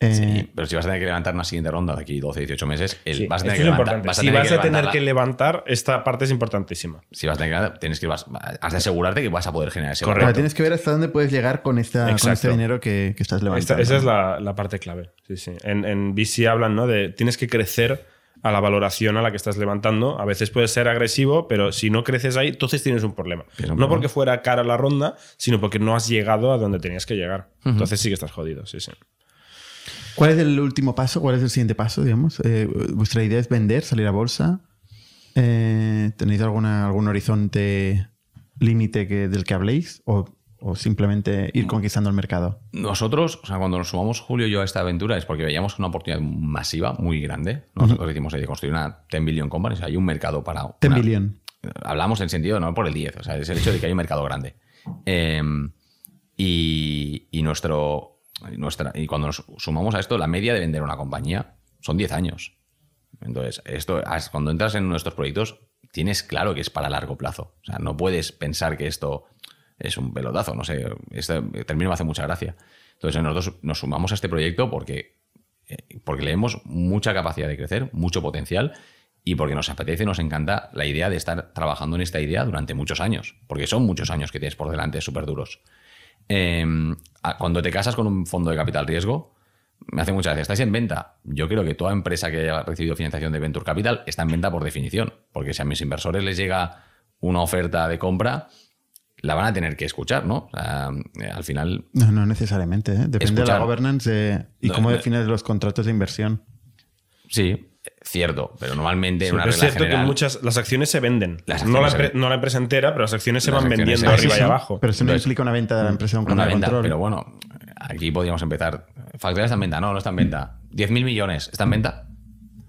Eh, Sí, pero si vas a tener que levantar una siguiente ronda de aquí 12, 18 meses, el- Sí, vas a tener que levantar. vas a si tener vas que a tener levantarla. que levantar, esta parte es importantísima. Si vas a tener que, tienes que vas, has de asegurarte que vas a poder generar ese Correcto. Valor. tienes que ver hasta dónde puedes llegar con, esta, con este dinero que, que estás Esta- levantando. esa es la, la parte clave. Sí, sí. En, en VC hablan ¿no? de tienes que crecer a la valoración a la que estás levantando. A veces puedes ser agresivo, pero si no creces ahí, entonces tienes un problema. No porque fuera cara la ronda, sino porque no has llegado a donde tenías que llegar. Entonces sí que estás jodido. Sí, sí. ¿Cuál es el último paso? ¿Cuál es el siguiente paso, digamos? Eh, ¿Vuestra idea es vender, salir a bolsa? Eh, ¿Tenéis alguna, algún horizonte límite que, del que habléis? ¿O, o simplemente ir conquistando el mercado? Nosotros, o sea, cuando nos sumamos Julio y yo a esta aventura es porque veíamos una oportunidad masiva, muy grande. Nosotros decimos de construir una 10 billion company, o sea, hay un mercado para. 10 una- billion. Hablamos en sentido, no por el 10, o sea, es el hecho de que hay un mercado grande. Eh, y, y nuestro, y cuando nos sumamos a esto, la media de vender una compañía son 10 años. Entonces, esto, cuando entras en nuestros proyectos, tienes claro que es para largo plazo. O sea, no puedes pensar que esto es un pelotazo. No sé, este término me hace mucha gracia. Entonces, nosotros nos sumamos a este proyecto porque, eh, porque le vemos mucha capacidad de crecer, mucho potencial y porque nos apetece, nos encanta la idea de estar trabajando en esta idea durante muchos años, porque son muchos años que tienes por delante súper duros. Em, cuando te casas con un fondo de capital riesgo, me hace mucha gracia. ¿Estáis en venta? Yo creo que toda empresa que haya recibido financiación de Venture Capital está en venta por definición. Porque si a mis inversores les llega una oferta de compra, la van a tener que escuchar, ¿no? Eh, al final. No, no necesariamente. ¿eh? Depende de la governance y cómo defines los contratos de inversión. Sí, cierto, pero normalmente en una es cierto que muchas las acciones se venden. no, la, empresa entera, pero las acciones se van vendiendo arriba y abajo. Pero eso no implica una venta de la empresa un una venta, Pero bueno, aquí podríamos empezar. Factoría está en venta, no, no está en venta. 10.000 millones, ¿está en venta?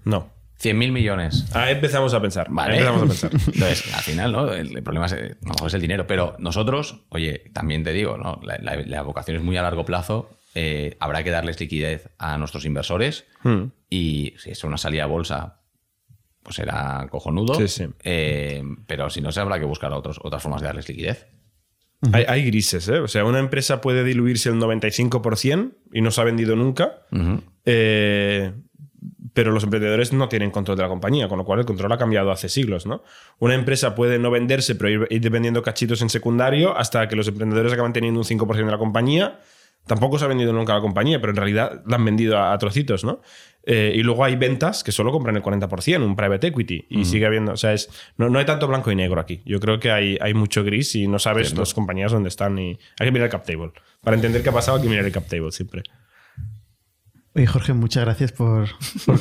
No. 100.000 millones. Ah, empezamos a pensar. Vale. Empezamos a pensar. Entonces, al final, ¿no? El, problema es, a lo mejor es el dinero. Pero nosotros, oye, también te digo, ¿no? La, vocación es muy a largo plazo. Eh, habrá que darles liquidez a nuestros inversores. Hmm. Y si es una salida a bolsa, pues será cojonudo. Sí, sí. Eh, pero si no, se habrá que buscar otros, otras formas de darles liquidez. Hay, grises, ¿eh? O sea, una empresa puede diluirse el 95% y no se ha vendido nunca, eh, pero los emprendedores no tienen control de la compañía, con lo cual el control ha cambiado hace siglos, ¿no? Una empresa puede no venderse, pero ir, ir vendiendo cachitos en secundario hasta que los emprendedores acaban teniendo un 5% de la compañía Tampoco se ha vendido nunca la compañía, pero en realidad la han vendido a, trocitos, ¿no? Eh, y luego hay ventas que solo compran el 40%, un private equity, y sigue habiendo, o sea, es, no, hay tanto blanco y negro aquí. Yo creo que hay, hay mucho gris y no sabes las compañías dónde están y hay que mirar el cap table. Para entender qué ha pasado hay que mirar el cap table siempre. Oye, Jorge, muchas gracias por,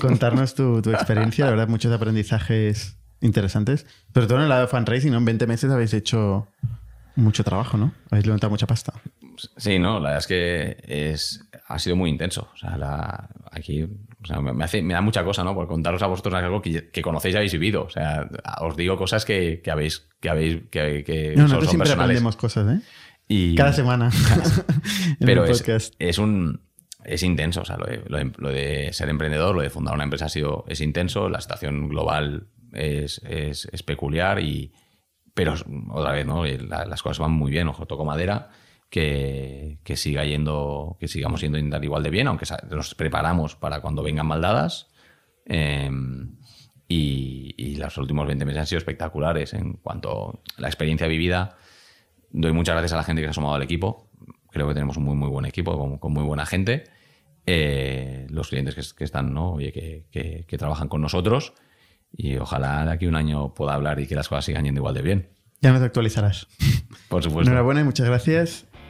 contarnos tu, experiencia. La verdad, muchos aprendizajes interesantes. Pero todo en el lado de fundraising, ¿no? En 20 meses habéis hecho mucho trabajo, ¿no? Habéis levantado mucha pasta. Sí, no, la verdad es que es, ha sido muy intenso. O sea, aquí me, hace, me da mucha cosa, ¿no? Por contaros a vosotros algo que, conocéis y habéis vivido. O sea, os digo cosas que, habéis, que habéis, que, que no, nosotros siempre aprendemos cosas, ¿eh? Y, Cada semana. pero es, es, un es intenso. O sea, lo de, ser emprendedor, lo de fundar una empresa ha sido es intenso. La situación global es, es peculiar y pero otra vez, ¿no? las cosas van muy bien, ojo, toco madera que, siga yendo, que sigamos yendo igual de bien, aunque nos preparamos para cuando vengan maldadas. Em, y, los últimos 20 meses han sido espectaculares en cuanto a la experiencia vivida. Doy muchas gracias a la gente que se ha sumado al equipo. Creo que tenemos un muy, muy buen equipo con, muy buena gente. Eh, los clientes que, están, ¿no? Oye, que, que, trabajan con nosotros. Y ojalá de aquí un año pueda hablar y que las cosas sigan yendo igual de bien. Ya nos actualizarás. Por supuesto. Enhorabuena y muchas gracias.